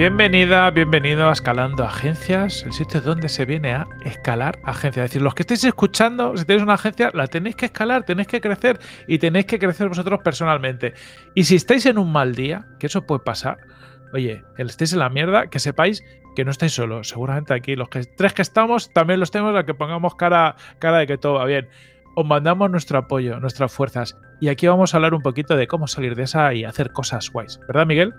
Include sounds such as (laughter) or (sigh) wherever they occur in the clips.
Bienvenida, bienvenido a Escalando Agencias, el sitio donde se viene a escalar agencias. Es decir, los que estéis escuchando, si tenéis una agencia, la tenéis que escalar, tenéis que crecer y tenéis que crecer vosotros personalmente. Y si estáis en un mal día, que eso puede pasar, oye, que estéis en la mierda, que sepáis que no estáis solos. Seguramente aquí los que, tres que estamos también los tenemos a que pongamos cara, cara de que todo va bien. Os mandamos nuestro apoyo, nuestras fuerzas. Y aquí vamos a hablar un poquito de cómo salir de esa y hacer cosas guays. ¿Verdad, Miguel?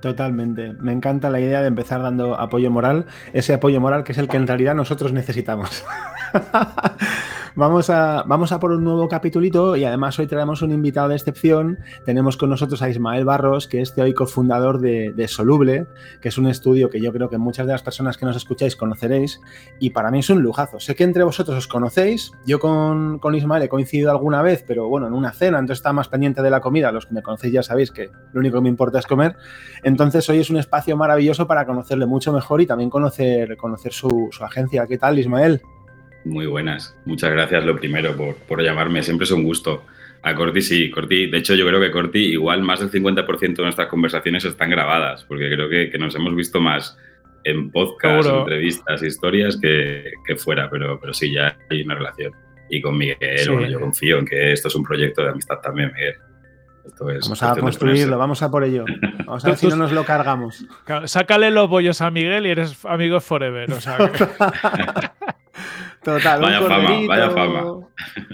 Totalmente. Me encanta la idea de empezar dando apoyo moral, ese apoyo moral que es el que en realidad nosotros necesitamos. (laughs) Vamos a, vamos a por un nuevo capitulito y además hoy traemos un invitado de excepción. Tenemos con nosotros a Ismael Barros, que es teórico fundador de, Soluble, que es un estudio que yo creo que muchas de las personas que nos escucháis conoceréis y para mí es un lujazo. Sé que entre vosotros os conocéis, yo con, con Ismael he coincidido alguna vez, pero bueno, en una cena, entonces está más pendiente de la comida. Los que me conocéis ya sabéis que lo único que me importa es comer. Entonces hoy es un espacio maravilloso para conocerle mucho mejor y también conocer, conocer su, su agencia. ¿Qué tal, Ismael? Muy buenas. Muchas gracias lo primero por, por llamarme. Siempre es un gusto. A Corti sí, Corti, de hecho yo creo que Corti igual más del 50% de nuestras conversaciones están grabadas, porque creo que, que nos hemos visto más en podcast, entrevistas, historias que, que, fuera, pero, pero sí, ya hay una relación. Y con Miguel, bueno, yo confío en que esto es un proyecto de amistad también, Miguel. vamos a construirlo, vamos a por ello. (laughs) Vamos a ver si no nos lo cargamos. Sácale los bollos a Miguel y eres amigo forever. O sea, (laughs) Total, vaya un corderito, fama, vaya fama.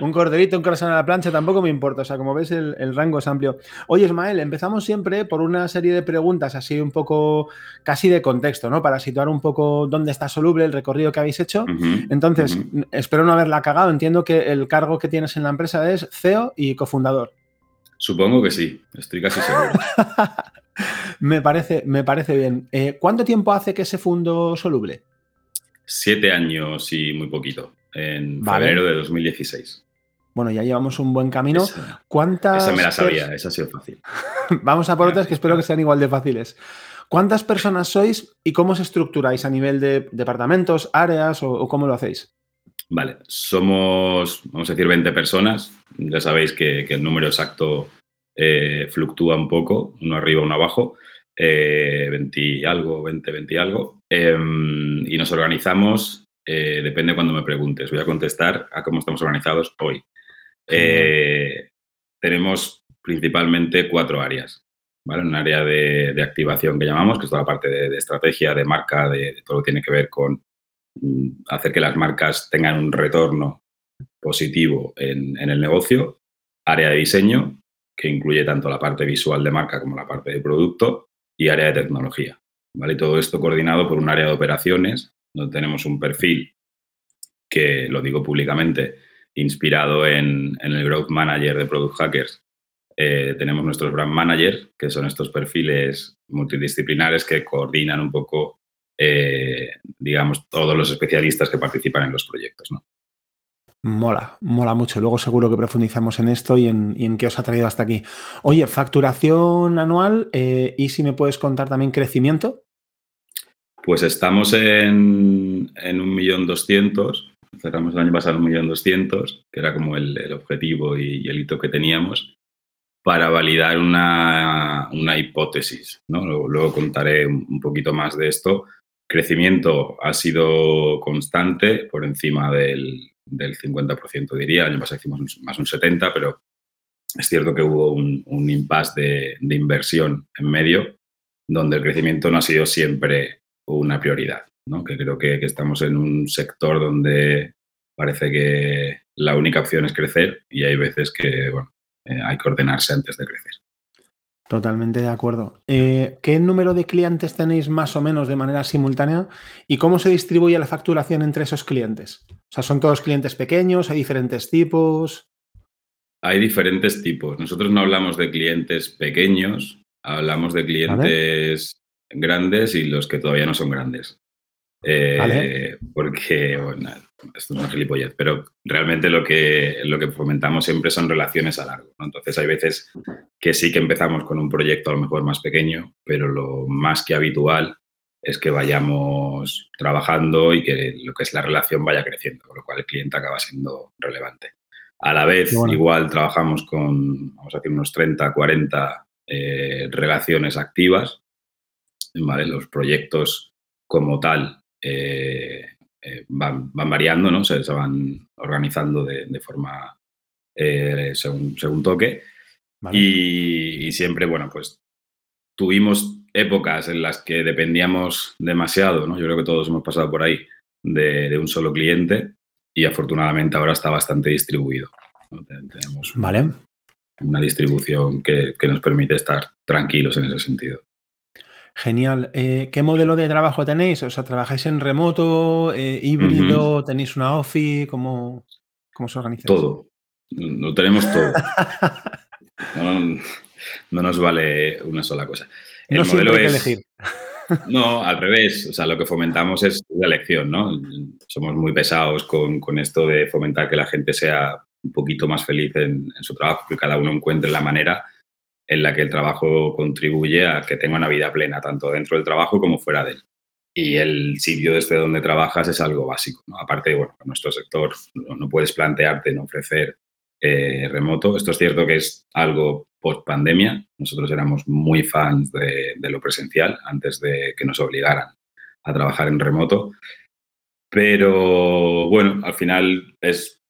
Un corderito, un corazón a la plancha, tampoco me importa. O sea, como ves, el, rango es amplio. Oye, Ismael, empezamos siempre por una serie de preguntas así un poco casi de contexto, ¿no? Para situar un poco dónde está soluble el recorrido que habéis hecho. Entonces, espero no haberla cagado. Entiendo que el cargo que tienes en la empresa es CEO y cofundador. Supongo que sí, estoy casi seguro. (laughs) me, parece, me parece bien. Eh, ¿Cuánto tiempo hace que se fundó Soluble? Siete años y muy poquito, en febrero de 2016. Bueno, ya llevamos un buen camino. Esa, ¿Cuántas esa me la sabía, esa ha sido fácil. (laughs) Vamos a por otras que espero que sean igual de fáciles. ¿Cuántas personas sois y cómo os estructuráis a nivel de departamentos, áreas o, cómo lo hacéis? Vale, somos, vamos a decir, 20 personas. Ya sabéis que, el número exacto eh, fluctúa un poco, uno arriba, uno abajo. 20 y algo, 20, 20 y algo. Em, y nos organizamos, eh, depende cuando me preguntes. Voy a contestar a cómo estamos organizados hoy. Eh, tenemos principalmente cuatro áreas. ¿vale? Un área de, activación que llamamos, que es toda la parte de, estrategia, de marca, de, todo lo que tiene que ver con mm, hacer que las marcas tengan un retorno positivo en, en el negocio. Área de diseño, que incluye tanto la parte visual de marca como la parte de producto y área de tecnología. ¿Vale? todo esto coordinado por un área de operaciones, donde tenemos un perfil que, lo digo públicamente, inspirado en, el Growth Manager de Product Hackers. Eh, tenemos nuestros Brand Manager, que son estos perfiles multidisciplinares que coordinan un poco, eh, digamos, todos los especialistas que participan en los proyectos. Mola, mola mucho. Luego seguro que profundizamos en esto y en, qué os ha traído hasta aquí. Oye, facturación anual eh, y si me puedes contar también crecimiento. Pues estamos en, millón doscientos. Cerramos el año pasado millón doscientos, que era como el, objetivo y, el hito que teníamos, para validar una, hipótesis. ¿no? Luego, contaré un poquito más de esto. Crecimiento ha sido constante por encima del, del 50%, diría. El año pasado hicimos más un 70%, pero es cierto que hubo un, un impasse de, inversión en medio, donde el crecimiento no ha sido siempre una prioridad, ¿no? que creo que, estamos en un sector donde parece que la única opción es crecer y hay veces que bueno, eh, hay que ordenarse antes de crecer. Totalmente de acuerdo. Eh, ¿Qué número de clientes tenéis más o menos de manera simultánea y cómo se distribuye la facturación entre esos clientes? O sea, ¿son todos clientes pequeños? ¿Hay diferentes tipos? Hay diferentes tipos. Nosotros no hablamos de clientes pequeños, hablamos de clientes grandes y los que todavía no son grandes. Eh, porque, bueno, esto es una gilipollez, pero realmente lo que, lo que fomentamos siempre son relaciones a largo. Entonces hay veces que sí que empezamos con un proyecto a lo mejor más pequeño, pero lo más que habitual es que vayamos trabajando y que lo que es la relación vaya creciendo, con lo cual el cliente acaba siendo relevante. A la vez, igual trabajamos con, vamos a decir, unos 30, 40 eh, relaciones activas ¿vale? Los proyectos como tal eh, eh, van, variando, ¿no? Se, van organizando de, forma eh, según, según, toque. Y, siempre, bueno, pues tuvimos épocas en las que dependíamos demasiado, ¿no? Yo creo que todos hemos pasado por ahí de, un solo cliente y afortunadamente ahora está bastante distribuido. Tenemos vale. una distribución que, que nos permite estar tranquilos en ese sentido. Genial. Eh, ¿Qué modelo de trabajo tenéis? O sea, ¿trabajáis en remoto, eh, híbrido? ¿Tenéis una office? ¿Cómo, cómo se organiza? Todo. Lo tenemos todo. (laughs) no, nos vale una sola cosa. El no modelo es, elegir. No, (laughs) al revés. O sea, lo que fomentamos es la elección, ¿no? Somos muy pesados con, esto de fomentar que la gente sea un poquito más feliz en, en su trabajo, que cada uno encuentre la manera en la que el trabajo contribuye a que tenga una vida plena, tanto dentro del trabajo como fuera de él. Y el sitio desde donde trabajas es algo básico. Aparte, bueno, en nuestro sector no, puedes plantearte en ofrecer eh, remoto. Esto es cierto que es algo post pandemia. Nosotros éramos muy fans de, lo presencial antes de que nos obligaran a trabajar en remoto. Pero bueno, al final es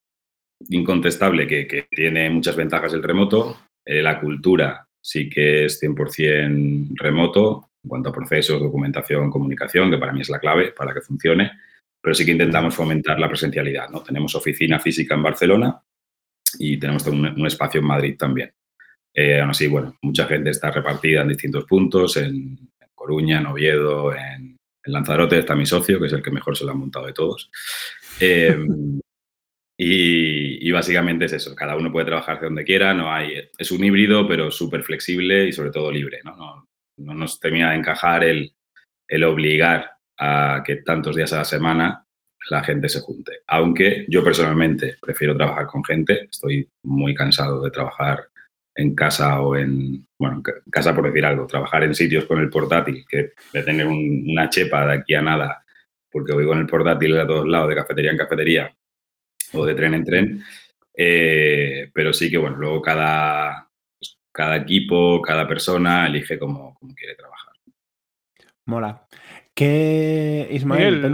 incontestable que, que tiene muchas ventajas el remoto. Eh, la cultura sí que es 100% remoto en cuanto a procesos, documentación, comunicación, que para mí es la clave para que funcione, pero sí que intentamos fomentar la presencialidad. ¿no? Tenemos oficina física en Barcelona y tenemos un, espacio en Madrid también. Eh, aún así, bueno, mucha gente está repartida en distintos puntos, en, Coruña, en Oviedo, en, Lanzarote está mi socio, que es el que mejor se lo ha montado de todos. Eh, (laughs) y, básicamente es eso, cada uno puede trabajar de donde quiera, no hay, es un híbrido, pero súper flexible y sobre todo libre. ¿no? No, no nos termina de encajar el, el, obligar a que tantos días a la semana la gente se junte. Aunque yo personalmente prefiero trabajar con gente, estoy muy cansado de trabajar en casa o en, bueno, en casa por decir algo, trabajar en sitios con el portátil, que de tener una chepa de aquí a nada, porque voy con el portátil a todos lados, de cafetería en cafetería, o de tren en tren. Eh, pero sí que, bueno, luego cada, pues, cada equipo, cada persona elige cómo, quiere trabajar. Mola. ¿Qué, Ismael,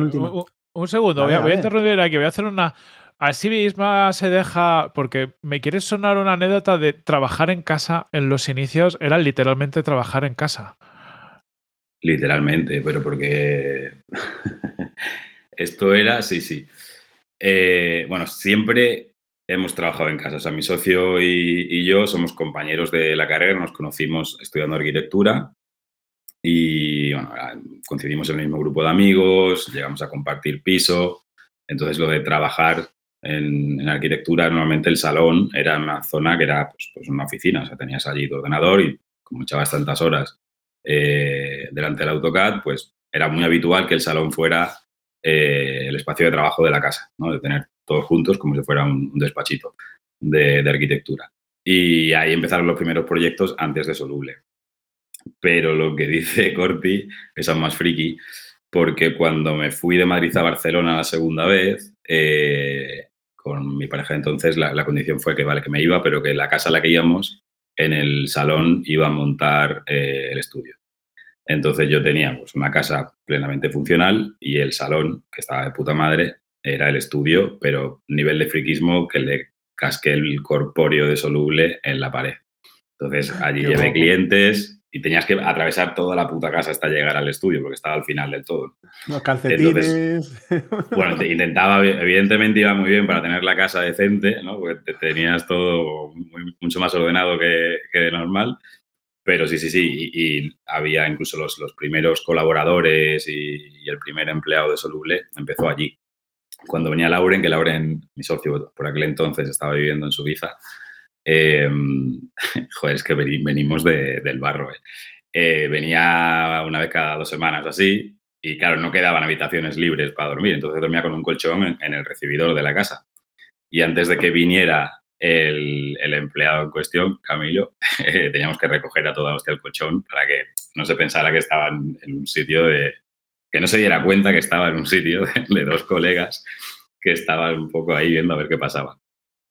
Un, segundo, voy, a, interrumpir aquí, voy a hacer una... Así misma se deja, porque me quiere sonar una anécdota de trabajar en casa en los inicios, era literalmente trabajar en casa. Literalmente, pero porque (laughs) esto era, sí, sí. Eh, bueno, siempre hemos trabajado en casa. O sea, mi socio y, yo somos compañeros de la carrera, nos conocimos estudiando arquitectura y bueno, coincidimos en el mismo grupo de amigos, llegamos a compartir piso. Entonces, lo de trabajar en, arquitectura, normalmente el salón era una zona que era pues, pues, una oficina. O sea, tenías allí tu ordenador y como echabas tantas horas eh, delante del AutoCAD, pues era muy habitual que el salón fuera eh, el espacio de trabajo de la casa, ¿no? de tener todos juntos como si fuera un, despachito de, arquitectura. Y ahí empezaron los primeros proyectos antes de Soluble. Pero lo que (laughs) dice Corti es aún más friki, porque cuando me fui de Madrid a Barcelona la segunda vez, eh, con mi pareja entonces, la, condición fue que, vale, que me iba, pero que la casa a la que íbamos, en el salón iba a montar eh, el estudio. Entonces yo tenía pues, una casa plenamente funcional y el salón, que estaba de puta madre, era el estudio, pero nivel de friquismo que le casqué el corpóreo de soluble en la pared. Entonces allí llevé clientes y tenías que atravesar toda la puta casa hasta llegar al estudio, porque estaba al final del todo. Los calcetines. bueno, intentaba, evidentemente iba muy bien para tener la casa decente, ¿no? porque tenías todo mucho más ordenado que, que de normal, pero sí, sí, sí, y, había incluso los, los primeros colaboradores y, el primer empleado de Soluble empezó allí. Cuando venía Lauren, que Lauren, mi socio por aquel entonces, estaba viviendo en Suiza, eh, (laughs) joder, es que venimos del barro. Eh. Eh, venía una vez cada dos semanas así, y claro, no quedaban habitaciones libres para dormir, entonces dormía con un colchón en el recibidor de la casa. Y antes de que viniera el, empleado en cuestión, Camilo, (laughs) teníamos que recoger a toda hostia el colchón para que no se pensara que estaba en, un sitio de... que no se diera cuenta que estaba en un sitio (laughs) de, dos colegas que estaban un poco ahí viendo a ver qué pasaba.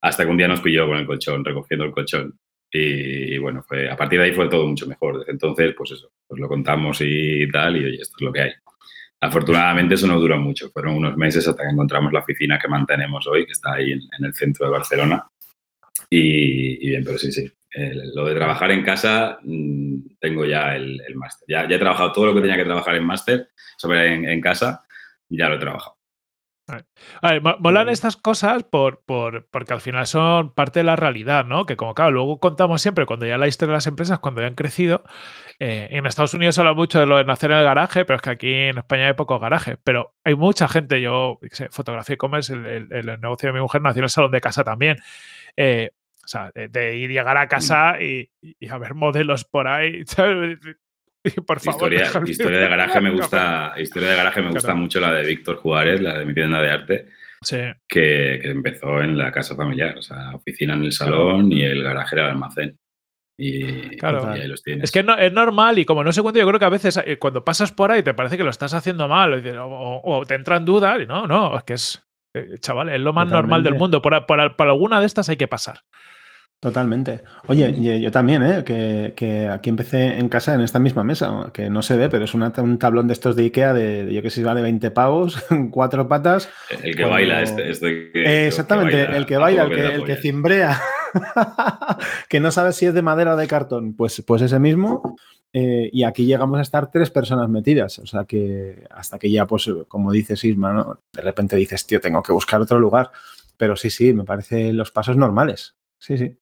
Hasta que un día nos pilló con el colchón, recogiendo el colchón. Y, bueno, fue, a partir de ahí fue todo mucho mejor. Desde entonces, pues eso, pues lo contamos y tal, y oye, esto es lo que hay. Afortunadamente eso no duró mucho, fueron unos meses hasta que encontramos la oficina que mantenemos hoy, que está ahí en, el centro de Barcelona. Y, bien, pero sí, sí, lo de trabajar en casa, mm, tengo ya el, máster. Ya, ya, he trabajado todo lo que tenía que trabajar en máster, sobre en, en, casa, ya lo he trabajado. A ver, molan estas cosas por, por, porque al final son parte de la realidad, ¿no? Que como claro, luego contamos siempre cuando ya la historia de las empresas, cuando ya han crecido, eh, en Estados Unidos se habla mucho de lo de nacer en el garaje, pero es que aquí en España hay pocos garajes. Pero hay mucha gente, yo, sé, fotografía y commerce, el, el, negocio de mi mujer nació en el salón de casa también. Eh, sea, de, ir llegar a casa mm. y, y, a ver modelos por ahí. (laughs) Por favor, historia, historia, de garaje me (laughs) gusta, historia de garaje me gusta mucho la de Víctor Juárez, la de mi tienda de arte, que, empezó en la casa familiar, o sea, oficina en el salón y el garaje era el almacén. Y, claro. ahí los tienes. Es que no, es normal y como no sé cuánto, yo creo que a veces eh, cuando pasas por ahí te parece que lo estás haciendo mal o, te entran dudas y no, no, es que es, eh, chaval, es lo más normal del mundo. por, por alguna de estas hay que pasar. Totalmente. Oye, yo también, ¿eh? que, aquí empecé en casa en esta misma mesa, que no se ve, pero es un tablón de estos de Ikea de, yo que sé, vale 20 pavos, (laughs) cuatro patas. El que baila, este, este exactamente, el que baila, el que, el que cimbrea, (laughs) que no sabe si es de madera o de cartón, pues, pues ese mismo. Eh, y aquí llegamos a estar tres personas metidas, o sea que hasta que ya, pues, como dice Sisma, ¿no? de repente dices, tío, tengo que buscar otro lugar. Pero sí, sí, me parecen los pasos normales. Sí, sí.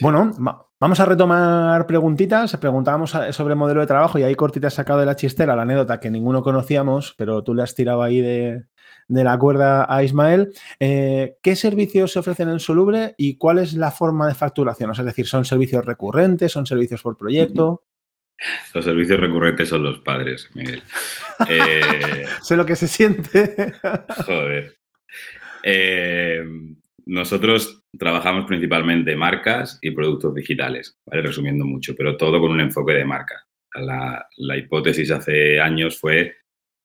Bueno, vamos a retomar preguntitas. Preguntábamos sobre modelo de trabajo y ahí cortita has sacado de la chistera la anécdota que ninguno conocíamos, pero tú le has tirado ahí de, la cuerda a Ismael. Eh, ¿Qué servicios se ofrecen en Soluble y cuál es la forma de facturación? es decir, ¿son servicios recurrentes? ¿Son servicios por proyecto? Los servicios recurrentes son los padres, Miguel. (laughs) Eh, sé lo que se siente. Joder. Eh, nosotros trabajamos principalmente marcas y productos digitales, resumiendo mucho, pero todo con un enfoque de marca. La, hipótesis hace años fue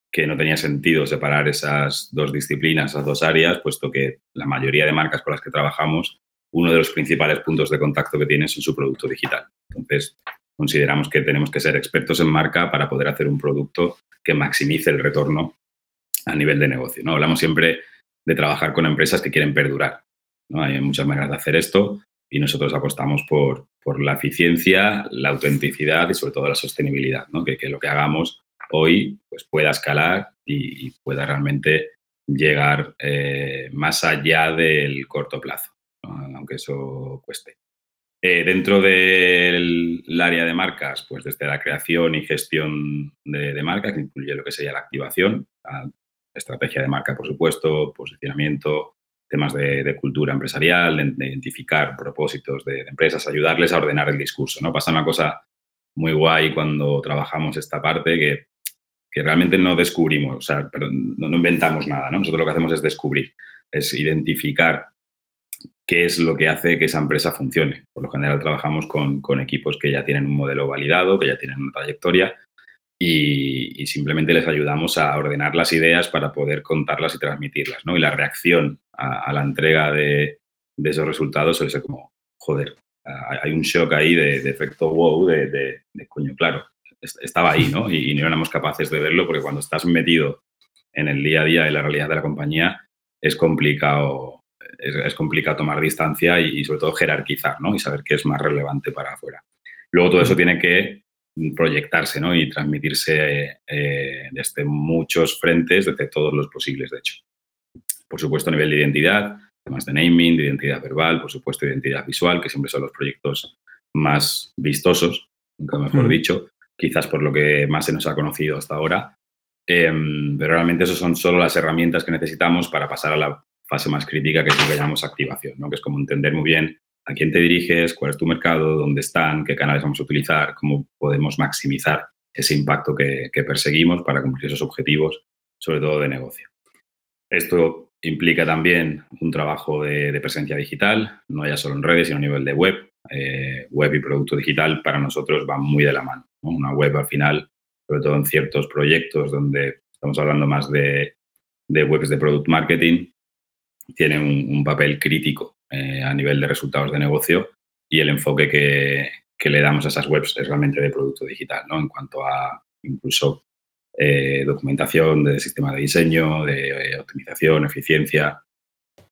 que no tenía sentido separar esas dos disciplinas, esas dos áreas, puesto que la mayoría de marcas con las que trabajamos, uno de los principales puntos de contacto que tienen es su producto digital. Entonces, consideramos que tenemos que ser expertos en marca para poder hacer un producto que maximice el retorno a nivel de negocio. ¿no? Hablamos siempre de trabajar con empresas que quieren perdurar. Hay muchas maneras de hacer esto y nosotros apostamos por, por la eficiencia, la autenticidad y sobre todo la sostenibilidad, que, lo que hagamos hoy pues, pueda escalar y, pueda realmente llegar eh, más allá del corto plazo, aunque eso cueste. Eh, dentro del área de marcas, pues desde la creación y gestión de, de marca, que incluye lo que sería la activación, la estrategia de marca, por supuesto, posicionamiento, temas de, cultura empresarial, de, identificar propósitos de, empresas, ayudarles a ordenar el discurso. ¿no? Pasa una cosa muy guay cuando trabajamos esta parte que, que realmente no descubrimos, o sea, no, inventamos nada. ¿no? Nosotros lo que hacemos es descubrir, es identificar qué es lo que hace que esa empresa funcione. Por lo general trabajamos con, con equipos que ya tienen un modelo validado, que ya tienen una trayectoria y, simplemente les ayudamos a ordenar las ideas para poder contarlas y transmitirlas, ¿no? Y la reacción a, la entrega de, esos resultados suele ser como, joder, hay un shock ahí de, efecto wow, de, coño, claro, estaba ahí, ¿no? Y, no éramos capaces de verlo porque cuando estás metido en el día a día de la realidad de la compañía es complicado, es, complicado tomar distancia y, y, sobre todo jerarquizar, ¿no? Y saber qué es más relevante para afuera. Luego todo eso tiene que proyectarse ¿no? y transmitirse eh, desde muchos frentes, desde todos los posibles, de hecho. Por supuesto, a nivel de identidad, temas de naming, de identidad verbal, por supuesto, identidad visual, que siempre son los proyectos más vistosos, nunca mejor dicho, quizás por lo que más se nos ha conocido hasta ahora. Em, pero realmente esas son solo las herramientas que necesitamos para pasar a la fase más crítica, que es lo que llamamos activación, ¿no? que es como entender muy bien a quién te diriges, cuál es tu mercado, dónde están, qué canales vamos a utilizar, cómo podemos maximizar ese impacto que, perseguimos para cumplir esos objetivos, sobre todo de negocio. Esto implica también un trabajo de, presencia digital, no ya solo en redes, sino a nivel de web. Eh, web y producto digital para nosotros van muy de la mano. Una web al final, sobre todo en ciertos proyectos donde estamos hablando más de, webs de product marketing, tiene un papel crítico eh, a nivel de resultados de negocio y el enfoque que, que, le damos a esas webs es realmente de producto digital, ¿no? En cuanto a incluso eh, documentación de sistema de diseño, de eh, optimización, eficiencia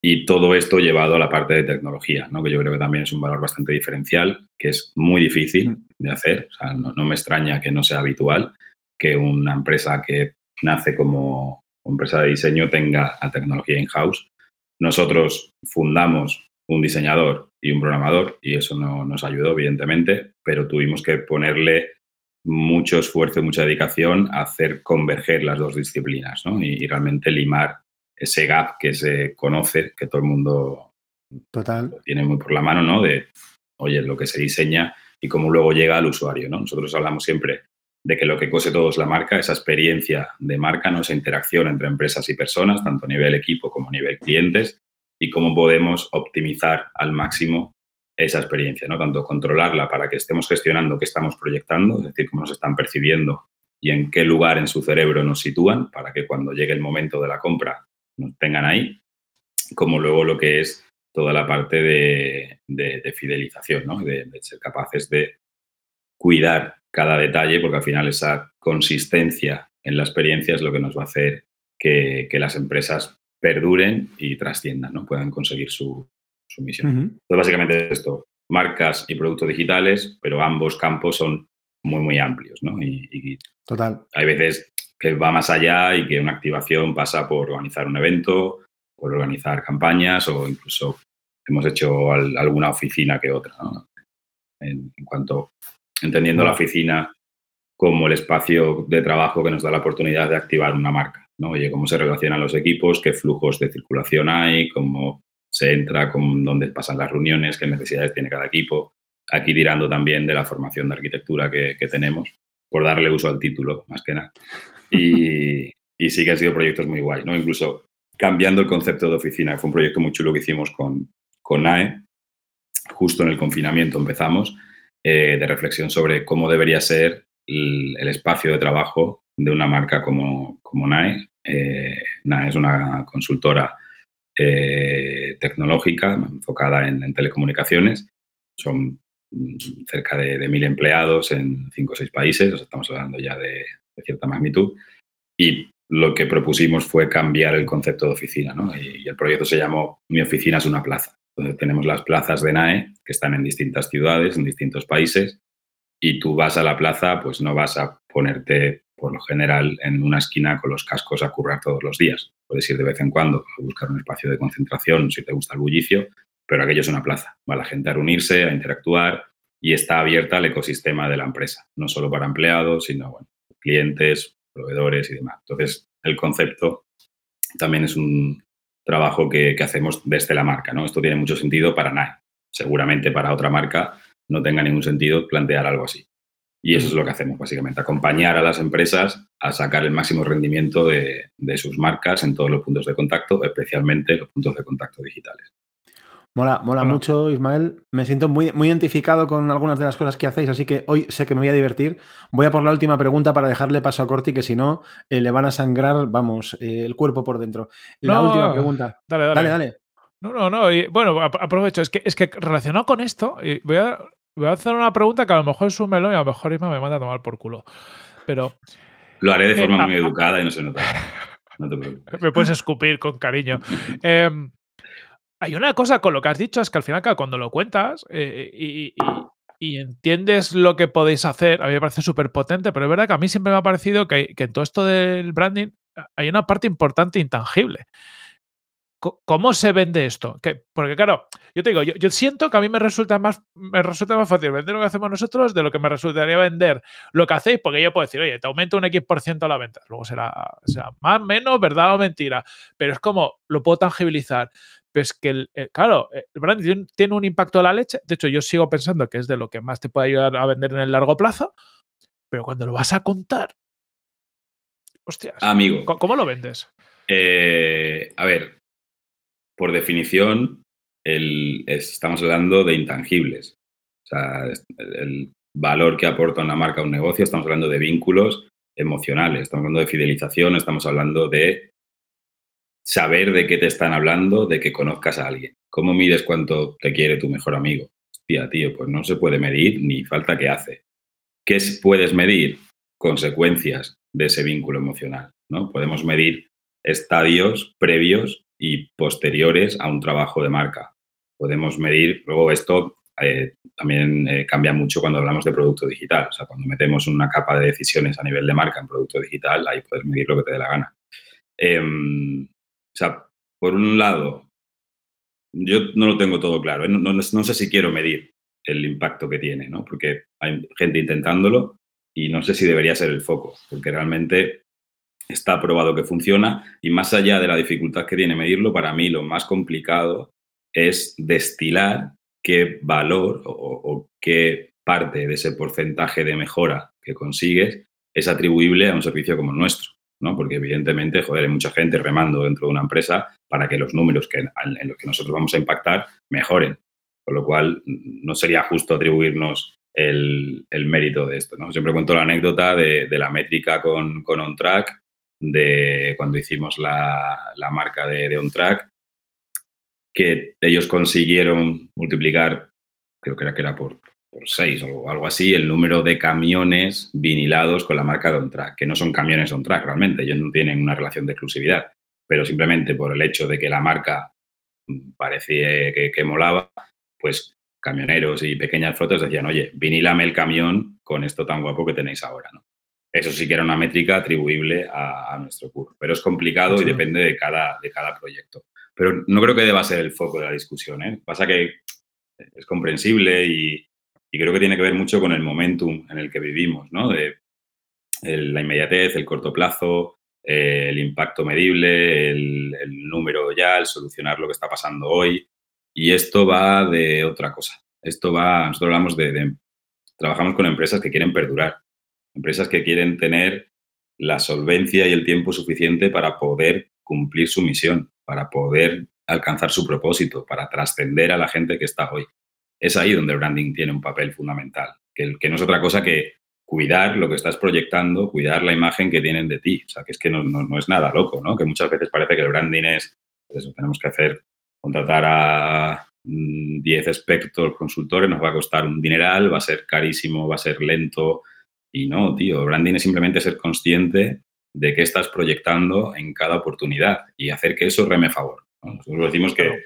y todo esto llevado a la parte de tecnología, ¿no? que yo creo que también es un valor bastante diferencial, que es muy difícil de hacer. O sea, no, me extraña que no sea habitual que una empresa que nace como empresa de diseño tenga la tecnología in-house. Nosotros fundamos un diseñador y un programador y eso no, nos ayudó, evidentemente, pero tuvimos que ponerle mucho esfuerzo y mucha dedicación a hacer converger las dos disciplinas ¿no? y, realmente limar ese gap que se conoce, que todo el mundo Total. tiene muy por la mano, ¿no? De, oye, lo que se diseña y cómo luego llega al usuario, ¿no? Nosotros hablamos siempre de que lo que cose todo es la marca, esa experiencia de marca, ¿no? esa interacción entre empresas y personas, tanto a nivel equipo como a nivel clientes, y cómo podemos optimizar al máximo esa experiencia, ¿no? Tanto controlarla para que estemos gestionando qué estamos proyectando, es decir, cómo nos están percibiendo y en qué lugar en su cerebro nos sitúan para que cuando llegue el momento de la compra nos tengan ahí, como luego lo que es toda la parte de, fidelización, ¿no? de, ser capaces de cuidar cada detalle, porque al final esa consistencia en la experiencia es lo que nos va a hacer que, las empresas perduren y trasciendan, ¿no? puedan conseguir su, su misión. Entonces, básicamente esto, marcas y productos digitales, pero ambos campos son muy, muy amplios, ¿no? Y, Total. Hay veces que va más allá y que una activación pasa por organizar un evento, por organizar campañas o incluso hemos hecho alguna oficina que otra, ¿no? en, cuanto entendiendo la oficina como el espacio de trabajo que nos da la oportunidad de activar una marca, ¿no? Oye, cómo se relacionan los equipos, qué flujos de circulación hay, cómo se entra con dónde pasan las reuniones, qué necesidades tiene cada equipo. Aquí tirando también de la formación de arquitectura que, tenemos, por darle uso al título, más que nada. Y, sí que han sido proyectos muy guays, ¿no? Incluso cambiando el concepto de oficina, fue un proyecto muy chulo que hicimos con, con NAE, justo en el confinamiento empezamos, eh, de reflexión sobre cómo debería ser el, espacio de trabajo de una marca como, como NAE. Eh, NAE es una consultora eh, tecnológica enfocada en, telecomunicaciones. Son cerca de, mil empleados en cinco o seis países, estamos hablando ya de, cierta magnitud. Y lo que propusimos fue cambiar el concepto de oficina, y, el proyecto se llamó Mi oficina es una plaza. Entonces tenemos las plazas de NAE que están en distintas ciudades, en distintos países, y tú vas a la plaza, pues no vas a ponerte por lo general en una esquina con los cascos a currar todos los días. Puedes ir de vez en cuando a buscar un espacio de concentración si te gusta el bullicio, pero aquello es una plaza. Va la gente a reunirse, a interactuar y está abierta al ecosistema de la empresa, no solo para empleados, sino bueno, clientes, proveedores y demás. Entonces, el concepto también es un trabajo que, hacemos desde la marca. ¿no? Esto tiene mucho sentido para nadie. Seguramente para otra marca no tenga ningún sentido plantear algo así. Y eso es lo que hacemos básicamente, acompañar a las empresas a sacar el máximo rendimiento de, sus marcas en todos los puntos de contacto, especialmente los puntos de contacto digitales. Mola, mola mucho, Ismael. Me siento muy, muy identificado con algunas de las cosas que hacéis, así que hoy sé que me voy a divertir. Voy a por la última pregunta para dejarle paso a Corti, que si no, eh, le van a sangrar, vamos, eh, el cuerpo por dentro. La última pregunta. Dale, dale. dale, No, no, no. bueno, aprovecho. Es que, es que relacionado con esto, voy a Voy a hacer una pregunta que a lo mejor es un melón y a lo mejor Isma me manda a tomar por culo. Pero. Lo haré de forma eh, muy educada y no se nota. No te preocupes. (laughs) Me puedes escupir con cariño. (laughs) hay una cosa con lo que has dicho, es que al final, cuando lo cuentas eh, y, entiendes lo que podéis hacer, a mí me parece súper potente, pero es verdad que a mí siempre me ha parecido que, que en todo esto del branding hay una parte importante intangible. ¿Cómo se vende esto? porque claro, yo te digo, yo, siento que a mí me resulta más, me resulta más fácil vender lo que hacemos nosotros de lo que me resultaría vender lo que hacéis, porque yo puedo decir, oye, te aumento un X% la venta. Luego será, más, menos, verdad o mentira. Pero es como, lo puedo tangibilizar. Pero es que, el, claro, el branding tiene un impacto a la leche. De hecho, yo sigo pensando que es de lo que más te puede ayudar a vender en el largo plazo. Pero cuando lo vas a contar, hostias. Amigo. ¿Cómo, lo vendes? Eh, a ver, por definición, estamos hablando de intangibles. O sea, el valor que aporta una marca a un negocio, estamos hablando de vínculos emocionales, estamos hablando de fidelización, estamos hablando de saber de qué te están hablando, de que conozcas a alguien. ¿Cómo mides cuánto te quiere tu mejor amigo? hostia, tío, pues no se puede medir ni falta que hace. ¿Qué puedes medir? Consecuencias de ese vínculo emocional, ¿no? Podemos medir estadios previos y posteriores a un trabajo de marca. Podemos medir, luego esto eh, también eh, cambia mucho cuando hablamos de producto digital. O sea, cuando metemos una capa de decisiones a nivel de marca en producto digital, ahí puedes medir lo que te dé la gana. Em, o sea, por un lado, yo no lo tengo todo claro. ¿eh? No, sé si quiero medir el impacto que tiene, ¿no? Porque hay gente intentándolo y no sé si debería ser el foco, porque realmente está probado que funciona y más allá de la dificultad que tiene medirlo, para mí lo más complicado es destilar qué valor o, qué parte de ese porcentaje de mejora que consigues es atribuible a un servicio como el nuestro. ¿no? Porque evidentemente, joder, hay mucha gente remando dentro de una empresa para que los números que, en los que nosotros vamos a impactar mejoren. Con lo cual, no sería justo atribuirnos el, mérito de esto, ¿no? Siempre cuento la anécdota de, la métrica con, con OnTrack, de cuando hicimos la, marca de, de OnTrack, que ellos consiguieron multiplicar, creo que era que era por, por seis o algo así, el número de camiones vinilados con la marca de OnTrack, que no son camiones OnTrack realmente, ellos no tienen una relación de exclusividad, pero simplemente por el hecho de que la marca parecía que, molaba, pues camioneros y pequeñas flotas decían, oye, vinilame el camión con esto tan guapo que tenéis ahora, ¿no? Eso sí que era una métrica atribuible a, nuestro curso, pero es complicado y depende de cada, de cada proyecto. Pero no creo que deba ser el foco de la discusión. ¿eh? Pasa que es comprensible y, creo que tiene que ver mucho con el momentum en el que vivimos, ¿no? De la inmediatez, el corto plazo, eh, el impacto medible, el, número ya, el solucionar lo que está pasando hoy. Y esto va de otra cosa. Esto va, nosotros hablamos de, trabajamos con empresas que quieren perdurar, empresas que quieren tener la solvencia y el tiempo suficiente para poder cumplir su misión, para poder alcanzar su propósito, para trascender a la gente que está hoy. Es ahí donde el branding tiene un papel fundamental, que, que no es otra cosa que cuidar lo que estás proyectando, cuidar la imagen que tienen de ti. O sea, que es que no, no, es nada loco, ¿no? Que muchas veces parece que el branding es, pues eso, tenemos que hacer, contratar a 10 expertos consultores, nos va a costar un dineral, va a ser carísimo, va a ser lento. Y no, tío, branding es simplemente ser consciente de qué estás proyectando en cada oportunidad y hacer que eso reme a favor. Nosotros decimos que,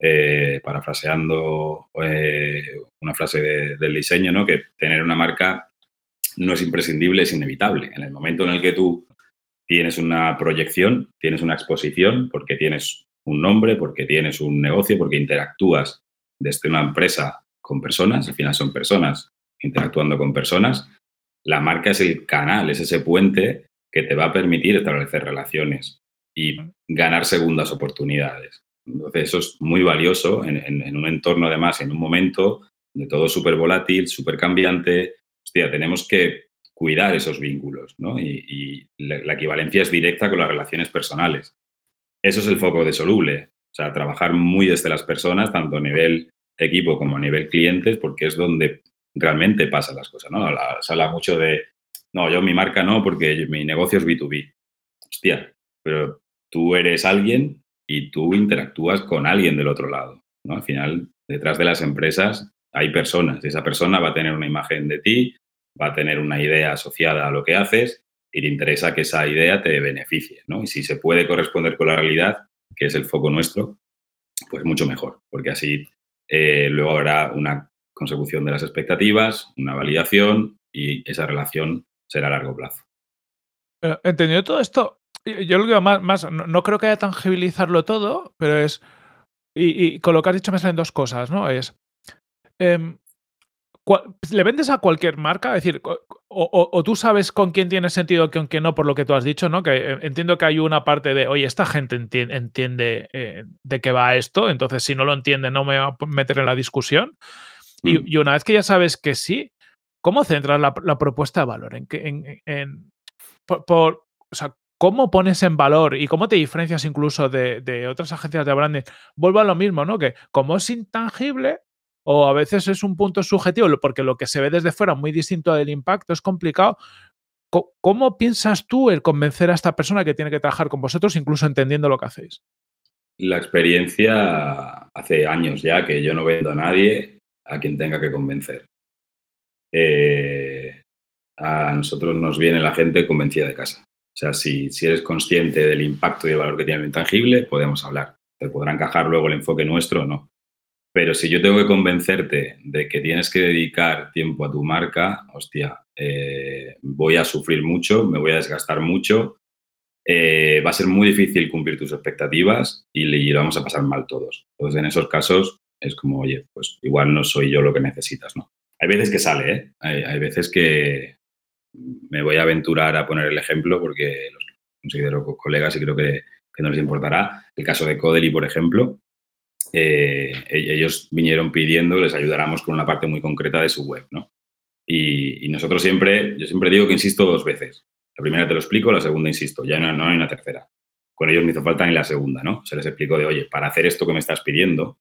eh, parafraseando eh, una frase del diseño, ¿no? que tener una marca no es imprescindible, es inevitable. En el momento en el que tú tienes una proyección, tienes una exposición, porque tienes un nombre, porque tienes un negocio, porque interactúas desde una empresa con personas, al final son personas interactuando con personas, la marca es el canal, es ese puente que te va a permitir establecer relaciones y ganar segundas oportunidades. Entonces, eso es muy valioso en, un entorno, además, en un momento de todo súper volátil, súper cambiante. Hostia, tenemos que cuidar esos vínculos, ¿no? Y, la, equivalencia es directa con las relaciones personales. Eso es el foco de Soluble. O sea, trabajar muy desde las personas, tanto a nivel equipo como a nivel clientes, porque es donde realmente pasan las cosas, ¿no? Se habla mucho de no, yo mi marca no, porque mi negocio es B2B. Hostia, pero tú eres alguien y tú interactúas con alguien del otro lado. ¿no? Al final, detrás de las empresas hay personas esa persona va a tener una imagen de ti, va a tener una idea asociada a lo que haces y te interesa que esa idea te beneficie. ¿no? Y si se puede corresponder con la realidad, que es el foco nuestro, pues mucho mejor, porque así eh, luego habrá una consecución de las expectativas, una validación y esa relación será a largo plazo. Eh, entendido todo esto, yo lo digo más, más no, creo que haya tangibilizarlo todo, pero es, y, con lo que has dicho me salen dos cosas, ¿no? Es, em, ¿le vendes a cualquier marca? Es decir, o, tú sabes con quién tiene sentido con quién no, por lo que tú has dicho, ¿no? Que eh, entiendo que hay una parte de, oye, esta gente entiende, eh, de qué va esto, entonces si no lo entiende no me va a meter en la discusión. Y, y, una vez que ya sabes que sí, ¿Cómo centras la, propuesta de valor? ¿En, por, ¿Cómo pones en valor y cómo te diferencias incluso de, otras agencias de branding? Vuelvo a lo mismo, ¿no? Que como es intangible o a veces es un punto subjetivo, porque lo que se ve desde fuera muy distinto del impacto es complicado. ¿Cómo piensas tú el convencer a esta persona que tiene que trabajar con vosotros, incluso entendiendo lo que hacéis? La experiencia hace años ya que yo no vendo a nadie a quien tenga que convencer. Eh, a nosotros nos viene la gente convencida de casa. O sea, si, si eres consciente del impacto y el valor que tiene el intangible, podemos hablar. Te podrá encajar luego el enfoque nuestro o no. Pero si yo tengo que convencerte de que tienes que dedicar tiempo a tu marca, hostia, eh, voy a sufrir mucho, me voy a desgastar mucho, eh, va a ser muy difícil cumplir tus expectativas y le vamos a pasar mal todos. Entonces, en esos casos es como, oye, pues igual no soy yo lo que necesitas, ¿no? Hay veces que sale, ¿eh? Hay, veces que me voy a aventurar a poner el ejemplo porque los considero colegas y creo que, que no les importará. El caso de Codely, por ejemplo, eh, e-, ellos vinieron pidiendo les ayudáramos con una parte muy concreta de su web, ¿no? Y, nosotros siempre, yo siempre digo que insisto dos veces. La primera te lo explico, la segunda insisto, ya no, no hay una tercera. Con ellos me hizo falta ni la segunda, ¿no? Se les explicó de, oye, para hacer esto que me estás pidiendo,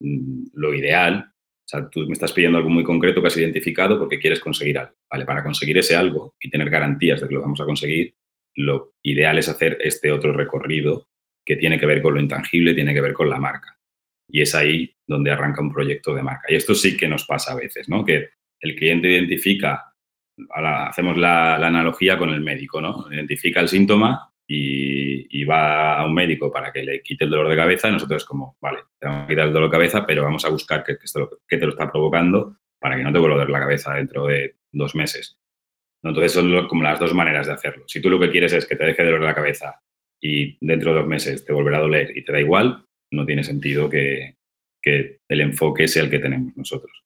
lo ideal, o sea, tú me estás pidiendo algo muy concreto que has identificado porque quieres conseguir algo, ¿vale? Para conseguir ese algo y tener garantías de que lo vamos a conseguir, lo ideal es hacer este otro recorrido que tiene que ver con lo intangible, tiene que ver con la marca. Y es ahí donde arranca un proyecto de marca. Y esto sí que nos pasa a veces, ¿no? Que el cliente identifica, hacemos la, analogía con el médico, ¿no? Identifica el síntoma y, va a un médico para que le quite el dolor de cabeza nosotros como, vale, te vamos a quitar el dolor de cabeza, pero vamos a buscar qué, te lo está provocando para que no te vuelva a doler la cabeza dentro de dos meses. Entonces son como las dos maneras de hacerlo. Si tú lo que quieres es que te deje de doler la cabeza y dentro de dos meses te volverá a doler y te da igual, no tiene sentido que, el enfoque sea el que tenemos nosotros.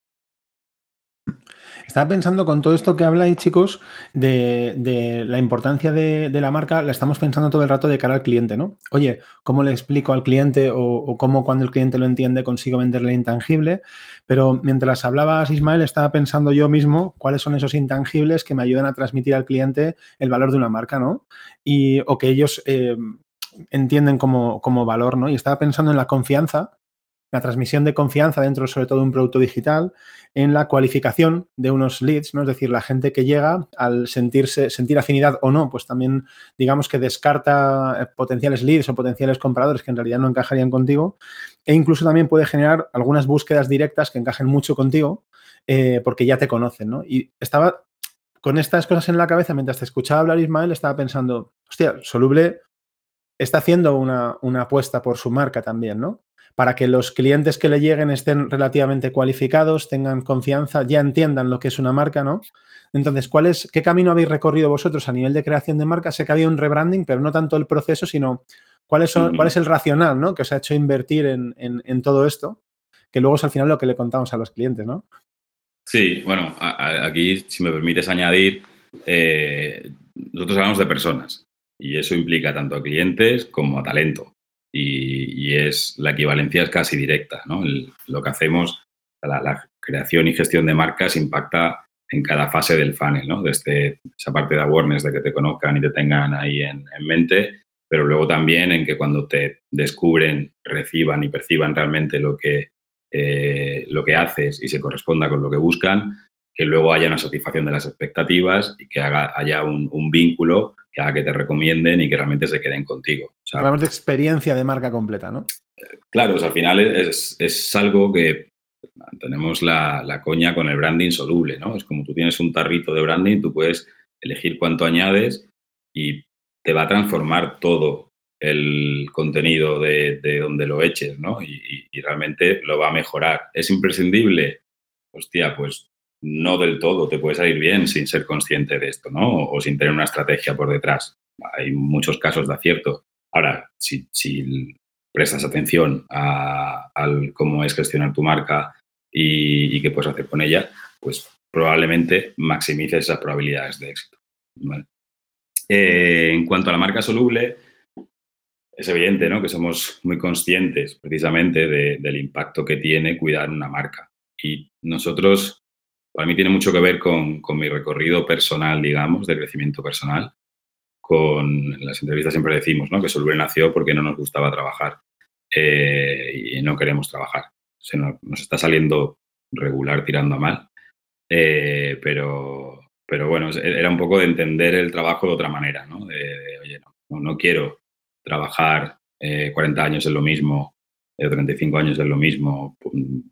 Estaba pensando con todo esto que habláis, chicos, de, la importancia de, la marca, la estamos pensando todo el rato de cara al cliente, ¿no? Oye, ¿cómo le explico al cliente o, cómo cuando el cliente lo entiende consigo venderle intangible? Pero mientras hablabas, Ismael, estaba pensando yo mismo cuáles son esos intangibles que me ayudan a transmitir al cliente el valor de una marca, ¿no? Y, o que ellos eh, entienden como, valor, ¿no? Y estaba pensando en la confianza, la transmisión de confianza dentro sobre todo de un producto digital, en la cualificación de unos leads, ¿no? Es decir, la gente que llega al sentirse, sentir afinidad o no, pues también digamos que descarta eh, potenciales leads o potenciales compradores que en realidad no encajarían contigo. E incluso también puede generar algunas búsquedas directas que encajen mucho contigo eh, porque ya te conocen, ¿no? Y estaba con estas cosas en la cabeza mientras te escuchaba hablar Ismael, estaba pensando, hostia, Soluble está haciendo una, apuesta por su marca también, ¿no? Para que los clientes que le lleguen estén relativamente cualificados, tengan confianza, ya entiendan lo que es una marca, ¿no? Entonces, ¿cuál es, ¿qué camino habéis recorrido vosotros a nivel de creación de marca? Sé que había un rebranding, pero no tanto el proceso, sino cuál es, cuál es el racional, ¿no? Que os ha hecho invertir en, todo esto, que luego es al final lo que le contamos a los clientes, ¿no? Sí, bueno, aquí, si me permites añadir, eh, nosotros hablamos de personas. Y eso implica tanto a clientes como a talento. Y, es la equivalencia es casi directa. ¿no? lo que hacemos, la, creación y gestión de marcas impacta en cada fase del funnel, ¿no? desde esa parte de awareness, de que te conozcan y te tengan ahí en, mente, pero luego también en que cuando te descubren, reciban y perciban realmente lo que, eh, lo que haces y se corresponda con lo que buscan, que luego haya una satisfacción de las expectativas y que haga, haya un, un vínculo que haga que te recomienden y que realmente se queden contigo. Hablamos de experiencia de marca completa, ¿no? Claro, al final es, es, algo que tenemos la, la, coña con el branding soluble, ¿no? Es como tú tienes un tarrito de branding, tú puedes elegir cuánto añades y te va a transformar todo el contenido de, de donde lo eches, ¿no? Y, y, realmente lo va a mejorar. ¿Es imprescindible? Hostia, pues no del todo te puede salir bien sin ser consciente de esto, ¿no? O sin tener una estrategia por detrás. Hay muchos casos de acierto. Ahora, si, prestas atención a, cómo es gestionar tu marca y, qué puedes hacer con ella, pues probablemente maximices esas probabilidades de éxito. Eh, en cuanto a la marca soluble, es evidente ¿no? que somos muy conscientes precisamente del impacto que tiene cuidar una marca. Y nosotros para mí tiene mucho que ver con, mi recorrido personal, digamos, de crecimiento personal. Con en las entrevistas siempre decimos ¿no? que Solver nació porque no nos gustaba trabajar eh, y no queremos trabajar. Se nos, está saliendo regular tirando a mal, eh, pero, pero bueno, era un poco de entender el trabajo de otra manera, ¿no? De, oye, no, no, quiero trabajar 40 eh, años en lo mismo 35 años en lo mismo,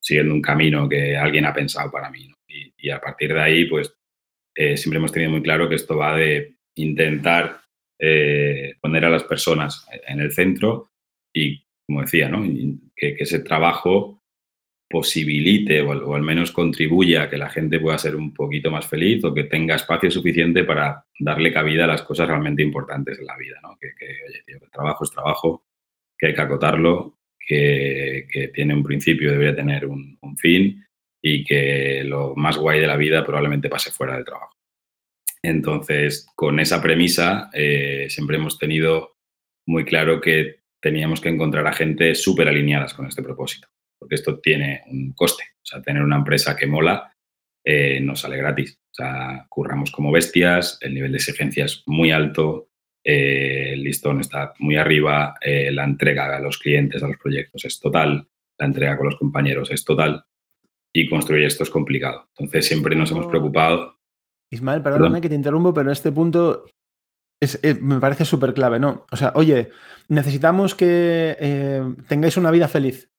siguiendo un camino que alguien ha pensado para mí. Y, a partir de ahí, pues eh, siempre hemos tenido muy claro que esto va de intentar eh, poner a las personas en el centro y, como decía, ¿no? que, ese trabajo posibilite o al, menos contribuya a que la gente pueda ser un poquito más feliz o que tenga espacio suficiente para darle cabida a las cosas realmente importantes en la vida, ¿no? Que, oye, tío, el trabajo es trabajo, que hay que acotarlo, que, tiene un principio, debería tener un, fin y que lo más guay de la vida probablemente pase fuera del trabajo. Entonces, con esa premisa, eh, siempre hemos tenido muy claro que teníamos que encontrar a gente súper alineadas con este propósito porque esto tiene un coste. O sea, tener una empresa que mola eh, no sale gratis. O sea, curramos como bestias, el nivel de exigencia es muy alto, eh, el listón está muy arriba, eh, la entrega a los clientes, a los proyectos es total, la entrega con los compañeros es total y construir esto es complicado. Entonces siempre nos hemos preocupado. Ismael, perdóname que te interrumpo, pero en este punto me parece súper clave, ¿no? O sea, oye, necesitamos que tengáis una vida feliz.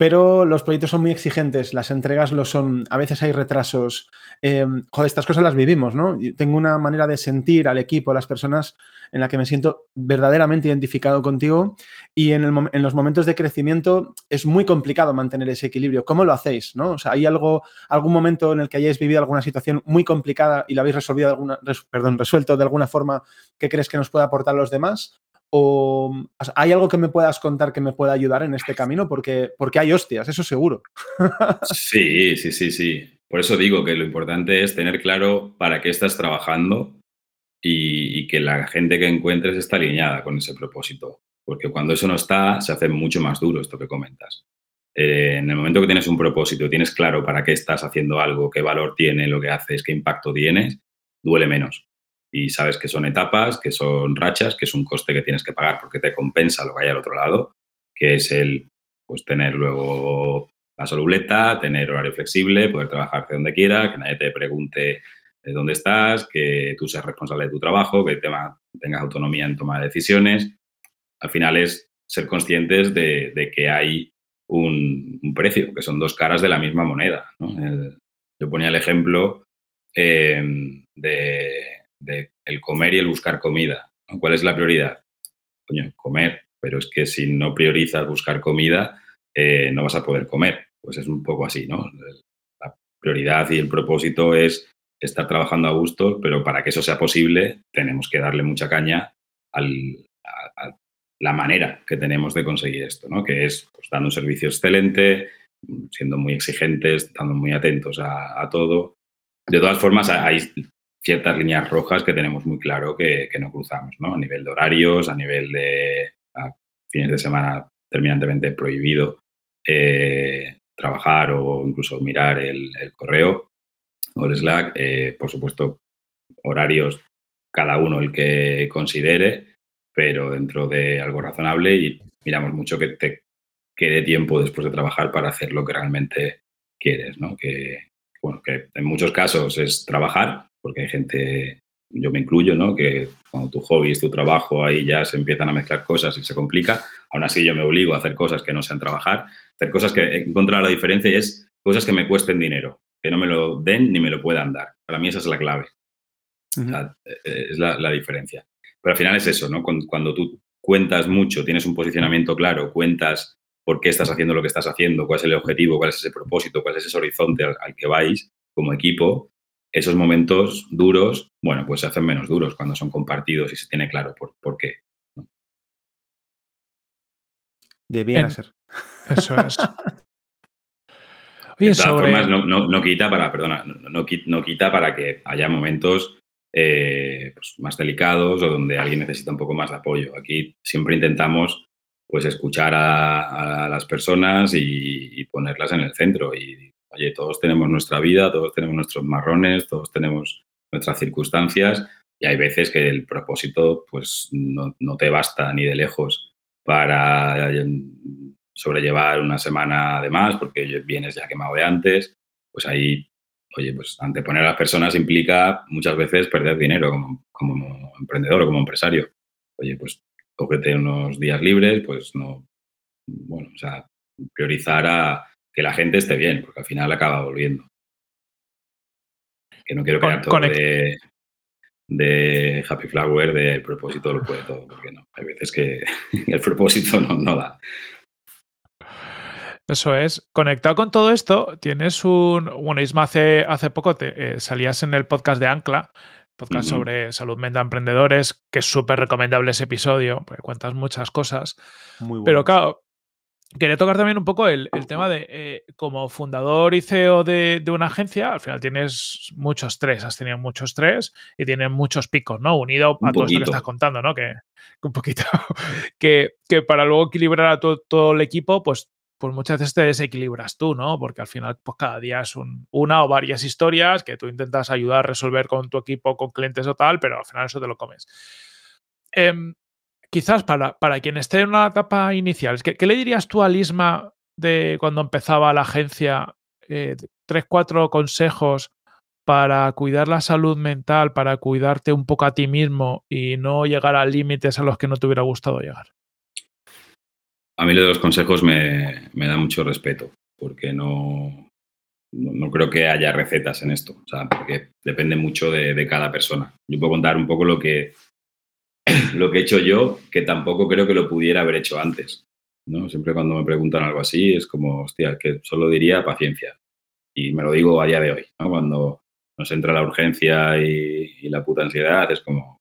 Pero los proyectos son muy exigentes, las entregas lo son, a veces hay retrasos. Eh, joder, estas cosas las vivimos, ¿no? tengo una manera de sentir al equipo, a las personas en la que me siento verdaderamente identificado contigo y en, los momentos de crecimiento es muy complicado mantener ese equilibrio. ¿Cómo lo hacéis? ¿no? O sea, ¿Hay algo, algún momento en el que hayáis vivido alguna situación muy complicada y la habéis resuelto de alguna forma que crees que nos pueda aportar a los demás? ¿O hay algo que me puedas contar que me pueda ayudar en este camino? Porque, porque hay hostias, eso seguro. (laughs) Sí, sí, sí, sí. Por eso digo que lo importante es tener claro para qué estás trabajando y, que la gente que encuentres está alineada con ese propósito. Porque cuando eso no está, se hace mucho más duro esto que comentas. Eh, en el momento que tienes un propósito, tienes claro para qué estás haciendo algo, qué valor tiene lo que haces, qué impacto tienes, duele menos y sabes que son etapas, que son rachas, que es un coste que tienes que pagar porque te compensa lo que hay al otro lado, que es el pues tener luego la solubleta, tener horario flexible, poder trabajar de donde quiera, que nadie te pregunte de dónde estás, que tú seas responsable de tu trabajo, que tengas autonomía en toma de decisiones. Al final es ser conscientes de, que hay un, precio, que son dos caras de la misma moneda. yo ponía el ejemplo eh, de de el comer y el buscar comida. ¿Cuál es la prioridad? Coño, comer, pero es que si no priorizas buscar comida, eh, no vas a poder comer. Pues es un poco así, ¿no? La prioridad y el propósito es estar trabajando a gusto, pero para que eso sea posible tenemos que darle mucha caña al, a, la manera que tenemos de conseguir esto, ¿no? Que es pues, dando un servicio excelente, siendo muy exigentes, estando muy atentos a, a todo. De todas formas, hay ciertas líneas rojas que tenemos muy claro que, no cruzamos, ¿no? A nivel de horarios, a nivel de fines de semana terminantemente prohibido eh, trabajar o incluso mirar el, correo o el Slack. Eh, por supuesto, horarios cada uno el que considere, pero dentro de algo razonable y miramos mucho que te quede tiempo después de trabajar para hacer lo que realmente quieres, ¿no? Que, bueno, que en muchos casos es trabajar, porque hay gente, yo me incluyo, ¿no? Que cuando tu hobby es tu trabajo, ahí ya se empiezan a mezclar cosas y se complica. Aún así yo me obligo a hacer cosas que no sean trabajar, hacer cosas que he encontrado la diferencia y es cosas que me cuesten dinero, que no me lo den ni me lo puedan dar. Para mí esa es la clave. Eh, es la, diferencia. Pero al final es eso, ¿no? Cuando, tú cuentas mucho, tienes un posicionamiento claro, cuentas por qué estás haciendo lo que estás haciendo, cuál es el objetivo, cuál es ese propósito, cuál es ese horizonte al que vais como equipo, esos momentos duros, bueno, pues se hacen menos duros cuando son compartidos y se tiene claro por, por qué. Debía ser. Eso es. de todas formas, no, quita para, perdona, no, quita para que haya momentos eh, pues, más delicados o donde alguien necesita un poco más de apoyo. Aquí siempre intentamos pues escuchar a, las personas y, y, ponerlas en el centro y Oye, todos tenemos nuestra vida, todos tenemos nuestros marrones, todos tenemos nuestras circunstancias y hay veces que el propósito pues no, te basta ni de lejos para eh, sobrellevar una semana de más porque vienes ya quemado de antes, pues ahí, oye, pues anteponer a las personas implica muchas veces perder dinero como, como emprendedor o como empresario. Oye, pues cógete unos días libres, pues no, bueno, o sea, priorizar a que la gente esté bien, porque al final acaba volviendo. Que no quiero crear todo de, de Happy Flower, de propósito lo puede todo, porque no, hay veces que (laughs) el propósito no, da. Eso es. Conectado con todo esto, tienes un. Bueno, Isma, hace, hace poco te, eh, salías en el podcast de Ancla, podcast sobre salud mental emprendedores, que es súper recomendable ese episodio, porque cuentas muchas cosas. Muy Pero claro, Quería tocar también un poco el, tema de, eh, como fundador y CEO de, una agencia, al final tienes mucho estrés, has tenido mucho estrés y tienes muchos picos, ¿no? Unido a todo esto que estás contando, ¿no? Que, un poquito, (laughs) que, que, para luego equilibrar a todo, el equipo, pues, pues muchas veces te desequilibras tú, ¿no? Porque al final, pues cada día es una o varias historias que tú intentas ayudar a resolver con tu equipo, con clientes o tal, pero al final eso te lo comes. Em, quizás para, para quien esté en una etapa inicial, ¿qué, le dirías tú a Lisma de cuando empezaba la agencia? Eh, tres, cuatro consejos para cuidar la salud mental, para cuidarte un poco a ti mismo y no llegar a límites a los que no te hubiera gustado llegar. A mí los consejos me, me da mucho respeto, porque no, no, creo que haya recetas en esto, o sea, porque depende mucho de, de, cada persona. Yo puedo contar un poco lo que, (clears throat) lo que he hecho yo, que tampoco creo que lo pudiera haber hecho antes. ¿no? Siempre cuando me preguntan algo así es como, hostia, que solo diría paciencia. Y me lo digo a día de hoy, ¿no? Cuando nos entra la urgencia y, la puta ansiedad, es como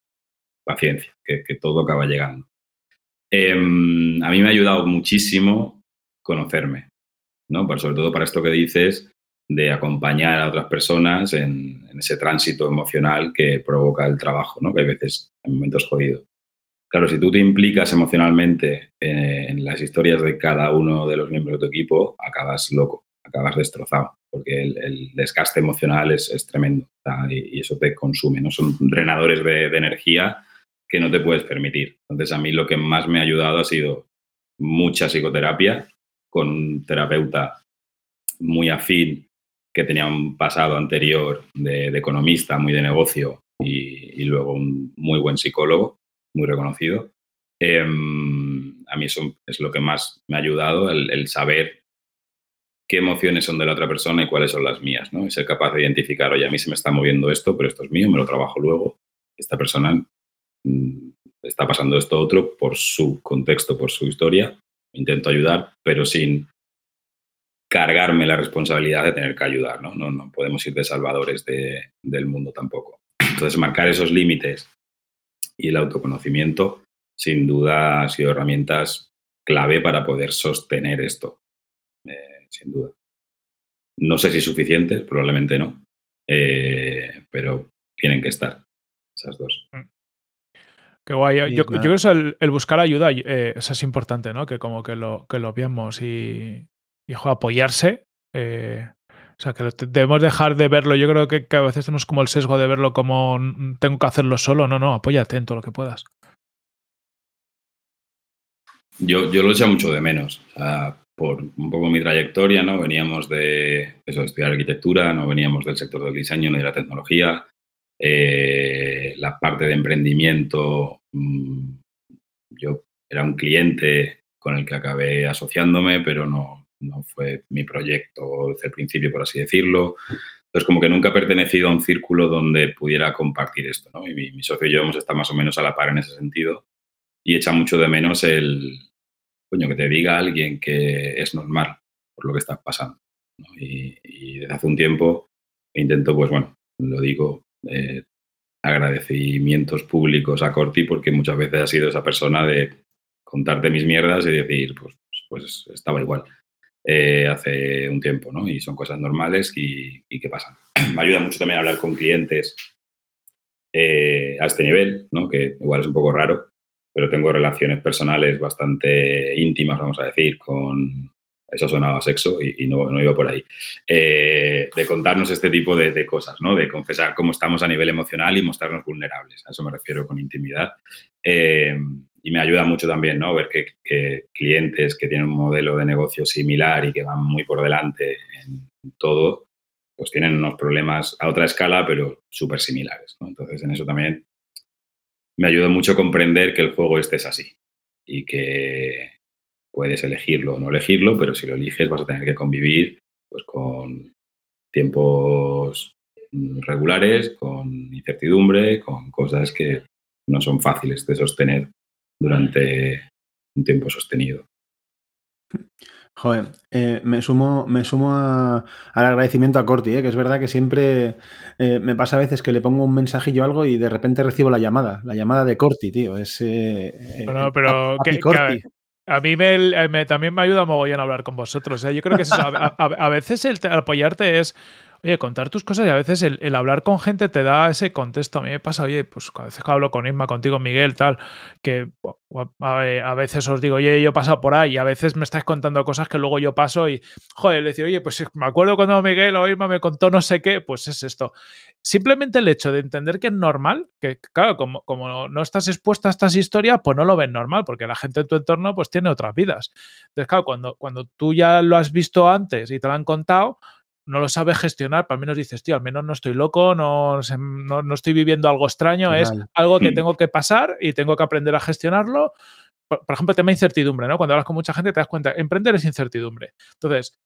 paciencia, que, todo acaba llegando. Em, a mí me ha ayudado muchísimo conocerme, ¿no? sobre todo para esto que dices de acompañar a otras personas en, ese tránsito emocional que provoca el trabajo, ¿no? Que a veces en momentos jodidos. Claro, si tú te implicas emocionalmente eh, en las historias de cada uno de los miembros de tu equipo, acabas loco, acabas destrozado, porque el, desgaste emocional es, tremendo y, eso te consume, ¿no? Son drenadores de, energía que no te puedes permitir. Entonces, a mí lo que más me ha ayudado ha sido mucha psicoterapia con un terapeuta muy afín que tenía un pasado anterior de, economista, muy de negocio y, luego un muy buen psicólogo, muy reconocido. Em, a mí es lo que más me ha ayudado, el, saber qué emociones son de la otra persona y cuáles son las mías, ¿no? Y ser capaz de identificar, oye, a mí se me está moviendo esto, pero esto es mío, me lo trabajo luego. Esta persona mm, está pasando esto otro por su contexto, por su historia. Intento ayudar, pero sin cargarme la responsabilidad de tener que ayudar, ¿no? No, podemos ir de salvadores del mundo tampoco. Entonces, marcar esos límites y el autoconocimiento, sin duda, ha sido herramientas clave para poder sostener esto, eh, sin duda. No sé si suficientes, probablemente no, eh, pero tienen que estar esas dos. Mm. Qué guay. Yo, creo que el, buscar ayuda, eh, eso es importante, ¿no? Que como que lo, que lo veamos y, y apoyarse. Eh, o sea, que debemos dejar de verlo. Yo creo que, a veces tenemos como el sesgo de verlo como tengo que hacerlo solo. No, no, apóyate en todo lo que puedas. Yo, yo lo echo mucho de menos. por un poco mi trayectoria, ¿no? Veníamos de eso, estudiar arquitectura, no veníamos del sector del diseño ni de la tecnología. Eh, la parte de emprendimiento, mm, yo era un cliente con el que acabé asociándome, pero no, no fue mi proyecto desde el principio, por así decirlo. Entonces, como que nunca he pertenecido a un círculo donde pudiera compartir esto. Y mi, socio y yo hemos estado más o menos a la par en ese sentido y echa mucho de menos el, coño, que te diga alguien que es normal por lo que estás pasando. Y, desde hace un tiempo intento, pues bueno, lo digo, eh, agradecimientos públicos a Corti porque muchas veces ha sido esa persona de contarte mis mierdas y decir, pues, pues estaba igual. Eh, hace un tiempo, ¿no? Y son cosas normales y, que pasan. (clears throat) Me ayuda mucho también a hablar con clientes eh, a este nivel, ¿no? Que igual es un poco raro, pero tengo relaciones personales bastante íntimas, vamos a decir, con... Eso sonaba sexo y, no, no, iba por ahí. Eh, de contarnos este tipo de, de, cosas, ¿no? De confesar cómo estamos a nivel emocional y mostrarnos vulnerables. A eso me refiero con intimidad y me ayuda mucho también, ¿no? Ver que, clientes que tienen un modelo de negocio similar y que van muy por delante en todo, pues tienen unos problemas a otra escala, pero súper similares. Entonces, en eso también me ayuda mucho comprender que el juego este es así y que, puedes elegirlo o no elegirlo, pero si lo eliges vas a tener que convivir pues, con tiempos regulares, con incertidumbre, con cosas que no son fáciles de sostener durante un tiempo sostenido. Joder, eh, me sumo, me sumo al agradecimiento a Corti, eh, que es verdad que siempre eh, me pasa a veces que le pongo un mensajillo o algo y de repente recibo la llamada, la llamada de Corti, tío. Es, bueno, pero que, a, mí me, también me ayuda mogollón a hablar con vosotros. Yo creo que a, veces el apoyarte es Oye, contar tus cosas y a veces el, hablar con gente te da ese contexto. A mí me pasa, oye, pues a veces hablo con Isma, contigo, Miguel, tal, que a, veces os digo, oye, yo he pasado por ahí y a veces me estáis contando cosas que luego yo paso y, joder, decir, oye, pues me acuerdo cuando Miguel o Isma me contó no sé qué, pues es esto. Simplemente el hecho de entender que es normal, que claro, como, como no estás expuesta a estas historias, pues no lo ven normal, porque la gente en tu entorno pues tiene otras vidas. Entonces, claro, cuando, cuando tú ya lo has visto antes y te lo han contado, no lo sabes gestionar, al menos dices, tío, al menos no estoy loco, no, no, estoy viviendo algo extraño, es algo que mm. tengo que pasar y tengo que aprender a gestionarlo. Por, ejemplo, el tema de incertidumbre, ¿no? Cuando hablas con mucha gente te das cuenta, emprender es incertidumbre. Entonces,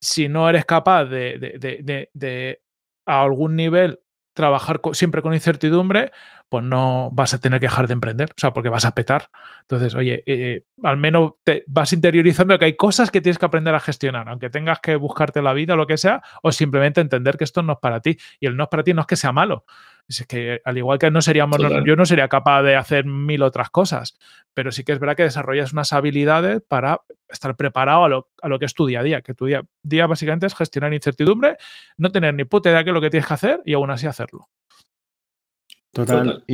si no eres capaz de, de, de a algún nivel trabajar siempre con incertidumbre, pues no vas a tener que dejar de emprender, o sea, porque vas a petar. Entonces, oye, eh, al menos te vas interiorizando que hay cosas que tienes que aprender a gestionar, aunque tengas que buscarte la vida o lo que sea, o simplemente entender que esto no es para ti. Y el no es para ti no es que sea malo, es que al igual que no seríamos, yo no sería capaz de hacer mil otras cosas, pero sí que es verdad que desarrollas unas habilidades para estar preparado a lo, a lo que es tu día a día, que tu día, día básicamente es gestionar incertidumbre, no tener ni puta idea de qué es lo que tienes que hacer y aún así hacerlo. Total.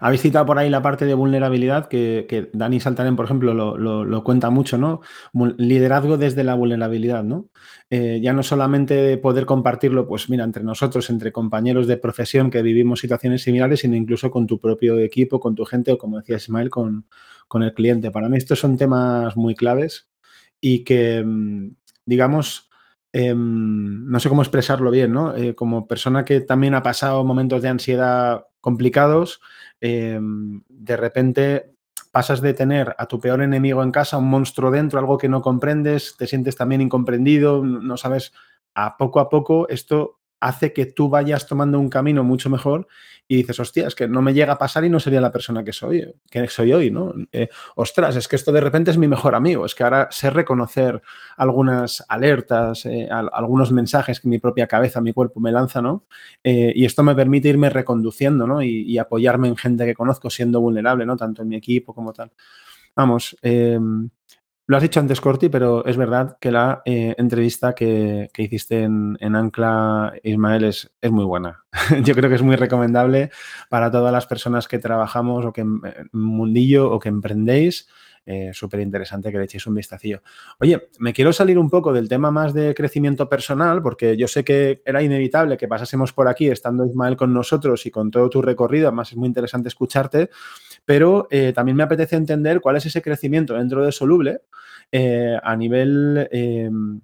Habéis citado por ahí la parte de vulnerabilidad que, Dani Saltarén, por ejemplo, lo, cuenta mucho, ¿no? Liderazgo desde la vulnerabilidad, ¿no? Eh, ya no solamente poder compartirlo, pues mira, entre nosotros, entre compañeros de profesión que vivimos situaciones similares, sino incluso con tu propio equipo, con tu gente o, como decía Ismael, con, con el cliente. Para mí estos son temas muy claves y que, mm, digamos, em, no sé cómo expresarlo bien, ¿no? Eh, como persona que también ha pasado momentos de ansiedad complicados, Em, de repente pasas de tener a tu peor enemigo en casa, un monstruo dentro, algo que no comprendes, te sientes también incomprendido, no sabes, a poco a poco esto hace que tú vayas tomando un camino mucho mejor y dices, hostia, es que no me llega a pasar y no sería la persona que soy, que soy hoy, ¿no? Eh, ostras, es que esto de repente es mi mejor amigo, es que ahora sé reconocer algunas alertas, eh, algunos mensajes que mi propia cabeza, mi cuerpo me lanza, ¿no? Eh, y esto me permite irme reconduciendo, ¿no? Y, y, apoyarme en gente que conozco siendo vulnerable, ¿no? Tanto en mi equipo como tal. Vamos, lo has dicho antes, Corti, pero es verdad que la eh, entrevista que, hiciste en, Ancla, Ismael, es, es, muy buena. (laughs) Yo creo que es muy recomendable para todas las personas que trabajamos o que en mundillo o que emprendéis. Eh, Súper interesante que le echéis un vistacillo. Oye, me quiero salir un poco del tema más de crecimiento personal, porque yo sé que era inevitable que pasásemos por aquí estando Ismael con nosotros y con todo tu recorrido. Además, es muy interesante escucharte pero eh, también me apetece entender cuál es ese crecimiento dentro de Soluble eh, a nivel, em,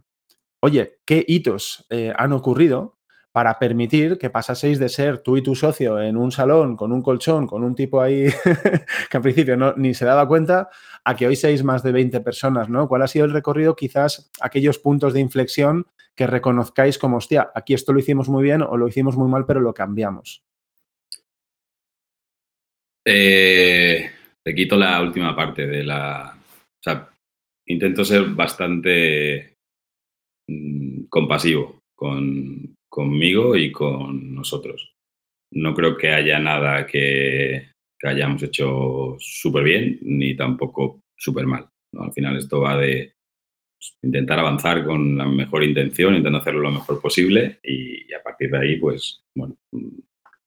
oye, qué hitos eh, han ocurrido para permitir que pasaseis de ser tú y tu socio en un salón con un colchón, con un tipo ahí (laughs) que al principio ni se daba cuenta, a que hoy seáis más de 20 personas, ¿no? ¿Cuál ha sido el recorrido? Quizás aquellos puntos de inflexión que reconozcáis como, hostia, aquí esto lo hicimos muy bien o lo hicimos muy mal, pero lo cambiamos. Eh, te quito la última parte de la. O sea, intento ser bastante mm, compasivo con, conmigo y con nosotros. No creo que haya nada que, hayamos hecho súper bien ni tampoco súper mal. Al final esto va de pues, intentar avanzar con la mejor intención, intentando hacerlo lo mejor posible y, y a partir de ahí, pues, bueno,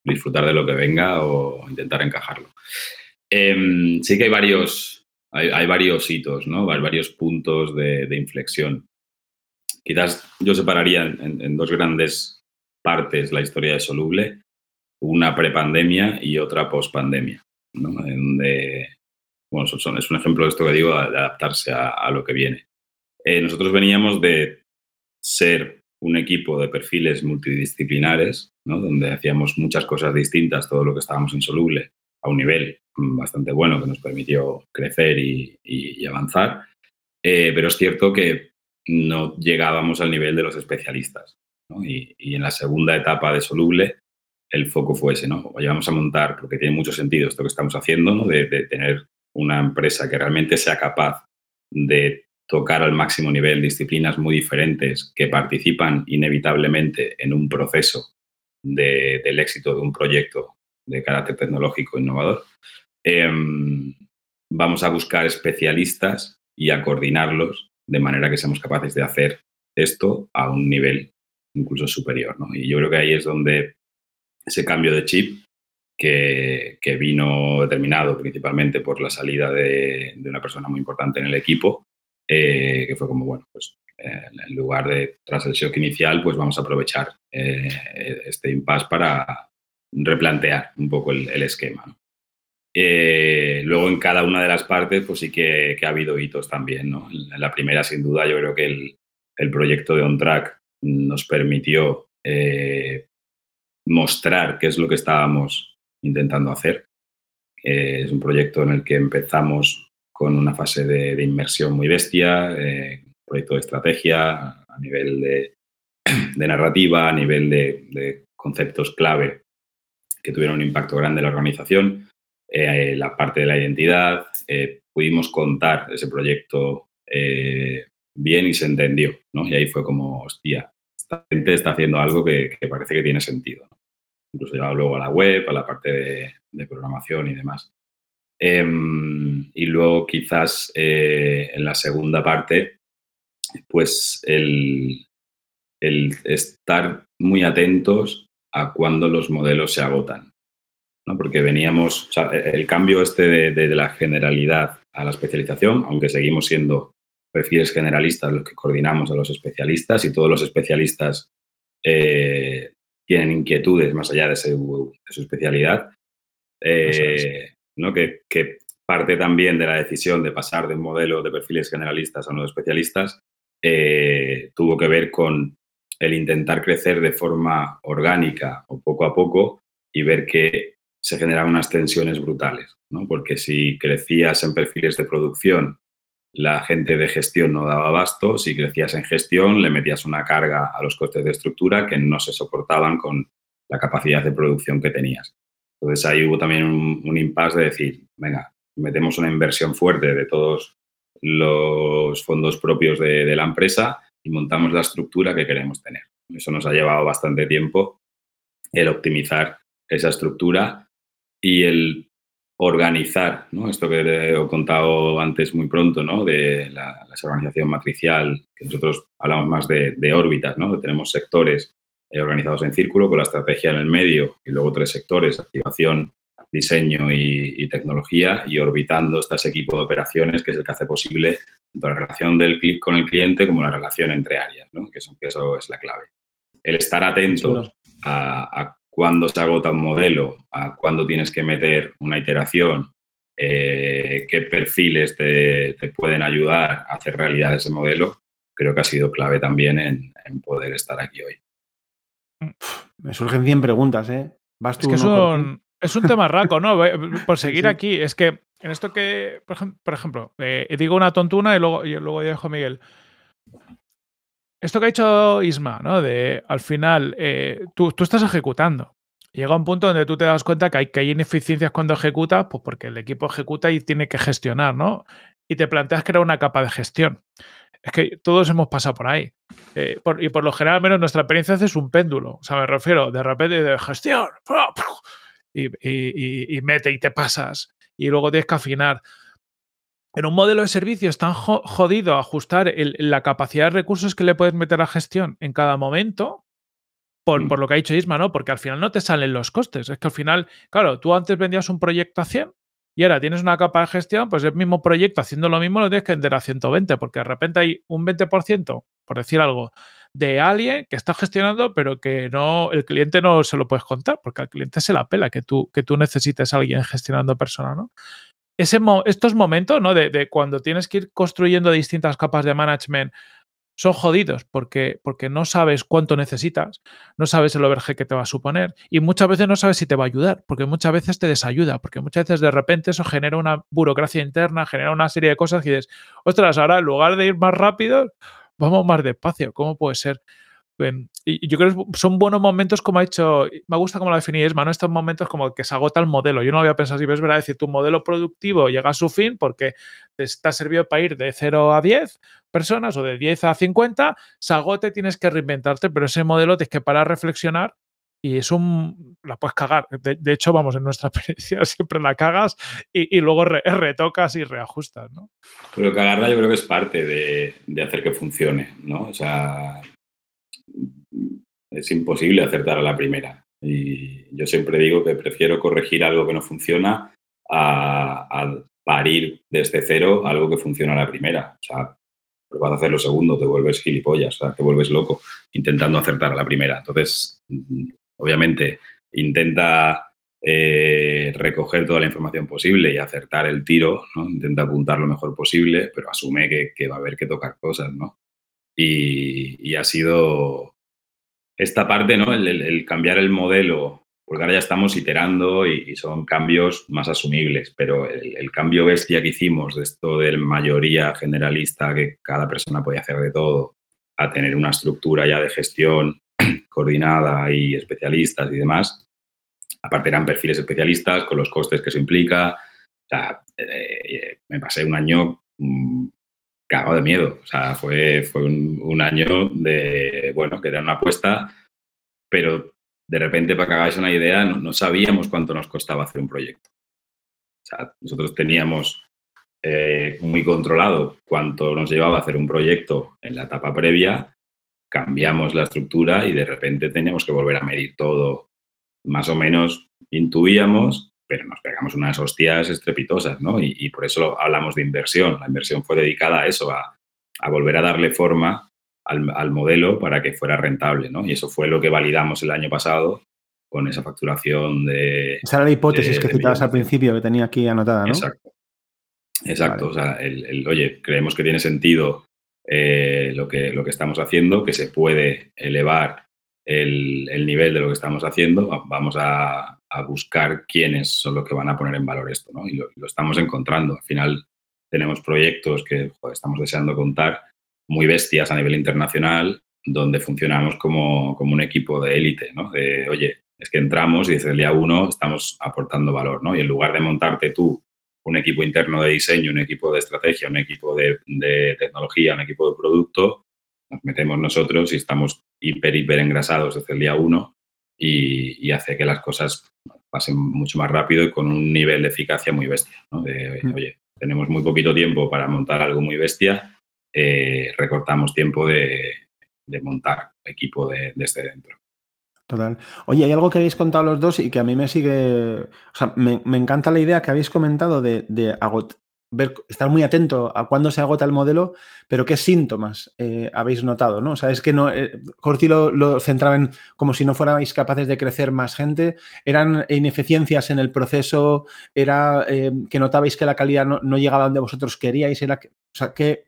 disfrutar de lo que venga o intentar encajarlo. Em, sí que hay varios, hay, varios hitos, ¿no? Hay varios puntos de, inflexión. Quizás yo separaría en, dos grandes partes la historia de Soluble, una prepandemia y otra pospandemia, ¿no? donde, bueno, son, es un ejemplo de esto que digo, de adaptarse a, lo que viene. Eh, nosotros veníamos de ser un equipo de perfiles multidisciplinares, donde hacíamos muchas cosas distintas, todo lo que estábamos insoluble, a un nivel bastante bueno que nos permitió crecer y, avanzar. Eh, pero es cierto que no llegábamos al nivel de los especialistas. Y, en la segunda etapa de Soluble, el foco fue ese, ¿no? Vamos a montar, porque tiene mucho sentido esto que estamos haciendo, ¿no? de, tener una empresa que realmente sea capaz de tocar al máximo nivel disciplinas muy diferentes que participan inevitablemente en un proceso del éxito de un proyecto de carácter tecnológico innovador. Em, vamos a buscar especialistas y a coordinarlos de manera que seamos capaces de hacer esto a un nivel incluso superior. Y yo creo que ahí es donde ese cambio de chip que, vino determinado principalmente por la salida de, una persona muy importante en el equipo, eh, que fue como, bueno, pues eh, en lugar de tras el shock inicial, pues vamos a aprovechar eh, este impasse para replantear un poco el, esquema. luego en cada una de las partes, pues sí que, ha habido hitos también. ¿no? En la primera, sin duda, yo creo que el, el proyecto de OnTrack nos permitió mostrar qué es lo que estábamos intentando hacer. es un proyecto en el que empezamos con una fase de, inmersión muy bestia, eh, proyecto de estrategia a nivel de, (clears throat) narrativa, a nivel de, conceptos clave que tuvieron un impacto grande en la organización, eh, la parte de la identidad, eh, pudimos contar ese proyecto bien y se entendió, ¿no? Y ahí fue como, hostia, gente está haciendo algo que, parece que tiene sentido incluso llegado luego a la web, a la parte de, programación y demás. Em, y luego quizás eh, en la segunda parte, pues el, estar muy atentos a cuando los modelos se agotan. ¿no? Porque veníamos, el cambio este de, la generalidad a la especialización, aunque seguimos siendo perfiles generalistas los que coordinamos a los especialistas y todos los especialistas eh, tienen inquietudes más allá de, su, especialidad, eh, ¿no? Que, parte también de la decisión de pasar de un modelo de perfiles generalistas a uno de especialistas eh, tuvo que ver con el intentar crecer de forma orgánica o poco a poco y ver que se generaban unas tensiones brutales, ¿no? porque si crecías en perfiles de producción la gente de gestión no daba abasto, si crecías en gestión le metías una carga a los costes de estructura que no se soportaban con la capacidad de producción que tenías. Entonces ahí hubo también un, impasse de decir, venga, metemos una inversión fuerte de todos los fondos propios de, la empresa y montamos la estructura que queremos tener. Eso nos ha llevado bastante tiempo el optimizar esa estructura y el organizar, ¿no? Esto que he contado antes muy pronto, ¿no? De la, organización matricial, que nosotros hablamos más de, órbitas, ¿no? Tenemos sectores eh, organizados en círculo con la estrategia en el medio y luego tres sectores, activación, diseño y, tecnología y orbitando este equipo de operaciones que es el que hace posible tanto la relación del clic con el cliente como la relación entre áreas, ¿no? que, eso, que eso es la clave. El estar atento a, a cuándo se agota un modelo, a cuándo tienes que meter una iteración, eh, qué perfiles te, pueden ayudar a hacer realidad ese modelo, creo que ha sido clave también en, poder estar aquí hoy. Me surgen 100 preguntas, ¿eh? es que es un, tema raco, ¿no? Por seguir aquí, es que en esto que, por ejemplo, eh, digo una tontuna y luego, y luego dejo Miguel. Esto que ha dicho Isma, ¿no? De al final, eh, tú, estás ejecutando. Llega un punto donde tú te das cuenta que hay, que hay ineficiencias cuando ejecutas, pues porque el equipo ejecuta y tiene que gestionar, ¿no? Y te planteas crear una capa de gestión. Es que todos hemos pasado por ahí. Eh, y por lo general, menos nuestra experiencia es un péndulo. O sea, me refiero de repente de gestión y, y mete y te pasas. Y luego tienes que afinar en un modelo de servicio es tan jodido ajustar la capacidad de recursos que le puedes meter a gestión en cada momento, por, mm. por, lo que ha dicho Isma, ¿no? Porque al final no te salen los costes. Es que al final, claro, tú antes vendías un proyecto a 100 y ahora tienes una capa de gestión, pues el mismo proyecto haciendo lo mismo lo tienes que vender a 120, porque de repente hay un 20%, por decir algo, de alguien que está gestionando, pero que no, el cliente no se lo puedes contar, porque al cliente se la pela que tú, que tú necesites a alguien gestionando persona, ¿no? Ese, estos momentos, ¿no? De, cuando tienes que ir construyendo distintas capas de management son jodidos porque, porque no sabes cuánto necesitas, no sabes el overhead que te va a suponer y muchas veces no sabes si te va a ayudar, porque muchas veces te desayuda, porque muchas veces de repente eso genera una burocracia interna, genera una serie de cosas y dices, ostras, ahora en lugar de ir más rápido, vamos más despacio, ¿cómo puede ser? Y yo creo que son buenos momentos como ha hecho, me gusta como lo definís, ¿no? Estos momentos como que se agota el modelo. Yo no había pensado si ves, verdad, decir, tu modelo productivo llega a su fin porque te está servido para ir de 0 a 10 personas o de 10 a 50, se agote, tienes que reinventarte, pero ese modelo tienes que parar a reflexionar y es un. la puedes cagar. De, hecho, vamos, en nuestra (laughs) experiencia siempre la cagas y, luego retocas y reajustas, ¿no? Pero cagarla yo creo que es parte de, de hacer que funcione, ¿no? O sea, es imposible acertar a la primera. Y yo siempre digo que prefiero corregir algo que no funciona a, parir desde cero algo que funciona a la primera. O sea, vas a hacer lo segundo, te vuelves gilipollas, te vuelves loco intentando acertar a la primera. Entonces, obviamente, intenta eh, recoger toda la información posible y acertar el tiro, ¿no? Intenta apuntar lo mejor posible, pero asume que, va a haber que tocar cosas, ¿no? y ha sido esta parte, ¿no? El, cambiar el modelo, porque ahora ya estamos iterando y, son cambios más asumibles, pero el, cambio bestia que hicimos de esto de mayoría generalista, que cada persona podía hacer de todo, a tener una estructura ya de gestión (clears throat) coordinada y especialistas y demás, aparte eran perfiles especialistas con los costes que eso implica. O sea, eh, me pasé un año mm, cagado de miedo. O sea, fue, fue un, año de, bueno, que era una apuesta, pero de repente, para que hagáis una idea, no, sabíamos cuánto nos costaba hacer un proyecto. O sea, nosotros teníamos eh, muy controlado cuánto nos llevaba hacer un proyecto en la etapa previa, cambiamos la estructura y de repente teníamos que volver a medir todo. Más o menos intuíamos pero nos pegamos unas hostias estrepitosas, ¿no? Y, por eso hablamos de inversión. La inversión fue dedicada a eso, a, volver a darle forma al, modelo para que fuera rentable, ¿no? Y eso fue lo que validamos el año pasado con esa facturación de... Esa era la hipótesis que citabas al principio, que tenía aquí anotada, ¿no? Exacto. Exacto. O sea, el, oye, creemos que tiene sentido eh, lo, que, lo que estamos haciendo, que se puede elevar el, el, nivel de lo que estamos haciendo. Vamos a, a buscar quiénes son los que van a poner en valor esto, ¿no? Y lo, estamos encontrando. Al final tenemos proyectos que estamos deseando contar, muy bestias a nivel internacional, donde funcionamos como, como un equipo de élite, ¿no? De, oye, es que entramos y desde el día uno estamos aportando valor, ¿no? Y en lugar de montarte tú un equipo interno de diseño, un equipo de estrategia, un equipo de, de tecnología, un equipo de producto, nos metemos nosotros y estamos hiper, hiper engrasados desde el día uno y, hace que las cosas pasen mucho más rápido y con un nivel de eficacia muy bestia. ¿no? De, mm. oye, tenemos muy poquito tiempo para montar algo muy bestia, eh, recortamos tiempo de, montar equipo de, desde dentro. Total. Oye, hay algo que habéis contado los dos y que a mí me sigue. O sea, me, encanta la idea que habéis comentado de, de estar muy atento a cuándo se agota el modelo, pero qué síntomas eh, habéis notado, ¿no? O sea, es que no, eh, Corti lo, centraba en como si no fuerais capaces de crecer más gente, eran ineficiencias en el proceso, era eh, que notabais que la calidad no, llegaba donde vosotros queríais, era que, o sea, que,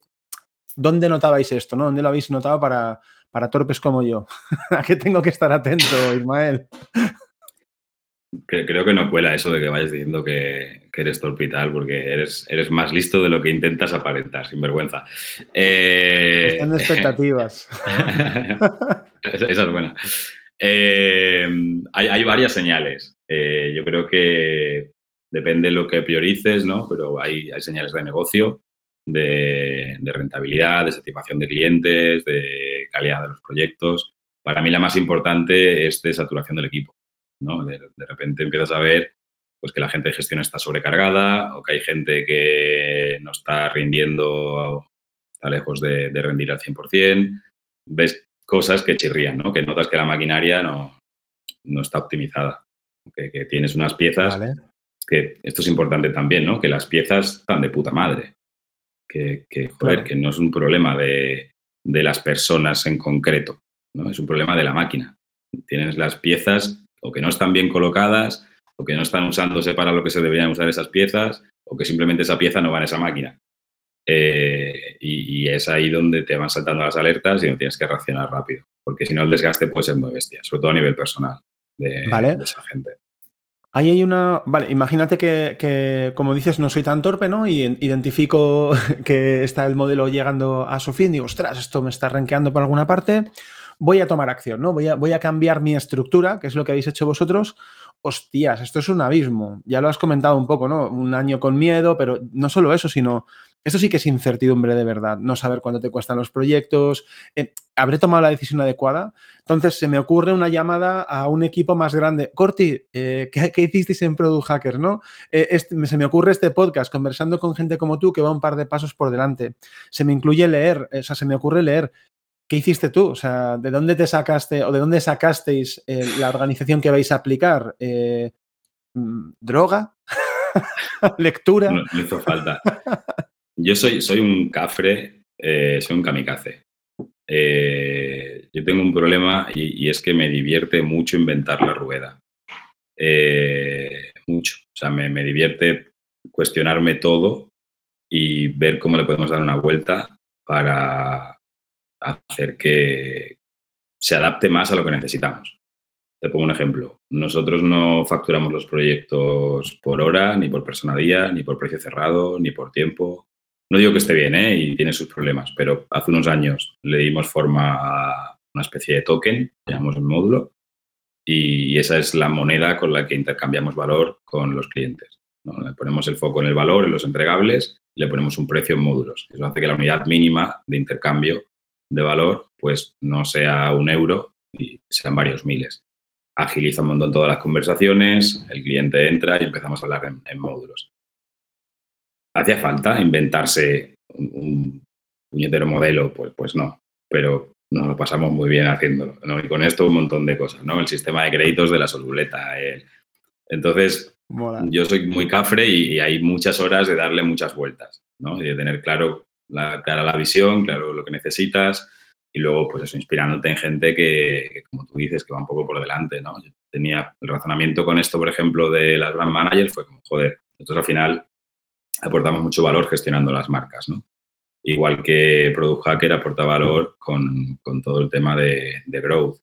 ¿dónde notabais esto, no? ¿Dónde lo habéis notado para, para torpes como yo? (laughs) ¿A qué tengo que estar atento, Ismael? Creo que no cuela eso de que vayas diciendo que, eres torpital, porque eres, eres más listo de lo que intentas aparentar, sin vergüenza. Eh... expectativas. (laughs) esa, es buena. Eh, hay, varias señales. Eh, yo creo que depende de lo que priorices, ¿no? Pero hay, señales de negocio, de, de rentabilidad, de satisfacción de clientes, de calidad de los proyectos. Para mí la más importante es de saturación del equipo. De, repente empiezas a ver pues que la gente de gestión está sobrecargada o que hay gente que no está rindiendo, está lejos de, rendir al 100%. Ves cosas que chirrían, ¿no? Que notas que la maquinaria no, no está optimizada. Que, tienes unas piezas que esto es importante también, ¿no? Que las piezas están de puta madre. Que, que joder, que no es un problema de, de las personas en concreto, ¿no? Es un problema de la máquina. Tienes las piezas o que no están bien colocadas, o que no están usándose para lo que se deberían usar esas piezas, o que simplemente esa pieza no va en esa máquina. Eh, y, es ahí donde te van saltando las alertas y no tienes que reaccionar rápido, porque si no el desgaste puede ser muy bestia, sobre todo a nivel personal de, esa gente. Ahí hay una. Vale, imagínate que, como dices, no soy tan torpe, ¿no? Y identifico (laughs) que está el modelo llegando a su fin. Digo, ostras, esto me está rankeando por alguna parte. Voy a tomar acción, ¿no? Voy a, voy a cambiar mi estructura, que es lo que habéis hecho vosotros, hostias, esto es un abismo. Ya lo has comentado un poco, ¿no? Un año con miedo, pero no solo eso, sino esto sí que es incertidumbre de verdad, no saber cuánto te cuestan los proyectos. Eh, ¿Habré tomado la decisión adecuada? Entonces se me ocurre una llamada a un equipo más grande. Corti, eh, ¿qué, hicisteis en Product Hacker? ¿no? Eh, este, se me ocurre este podcast conversando con gente como tú que va un par de pasos por delante. Se me incluye leer, o sea, se me ocurre leer. ¿Qué hiciste tú? O sea, ¿de dónde te sacaste o de dónde sacasteis la organización que vais a aplicar? Mm, ¿Droga? (laughs) ¿Lectura? No, no hizo falta. Yo soy, soy un cafre, eh, soy un kamikaze. Eh, yo tengo un problema y, es que me divierte mucho inventar la rueda. Eh, mucho. O sea, me, me, divierte cuestionarme todo y ver cómo le podemos dar una vuelta para hacer que se adapte más a lo que necesitamos. Te pongo un ejemplo. Nosotros no facturamos los proyectos por hora, ni por persona día, ni por precio cerrado, ni por tiempo. No digo que esté bien ¿eh? y tiene sus problemas, pero hace unos años le dimos forma a una especie de token, llamamos el módulo, y esa es la moneda con la que intercambiamos valor con los clientes. Le ponemos el foco en el valor, en los entregables, le ponemos un precio en módulos. Eso hace que la unidad mínima de intercambio de valor pues no sea un euro y sean varios miles. Agiliza un montón todas las conversaciones, el cliente entra y empezamos a hablar en módulos hacía falta inventarse un, puñetero modelo, pues, pues no, pero nos lo pasamos muy bien haciéndolo. Y con esto un montón de cosas, ¿no? El sistema de créditos de la soluleta. Entonces, yo soy muy cafre y, hay muchas horas de darle muchas vueltas, ¿no? Y de tener claro la, clara la visión, claro lo que necesitas y luego, pues eso, inspirándote en gente que, como tú dices, que va un poco por delante, ¿no? Tenía el razonamiento con esto, por ejemplo, de las brand managers, fue como, joder, nosotros al final aportamos mucho valor gestionando las marcas, ¿no? Igual que Product Hacker aporta valor con, todo el tema de, growth.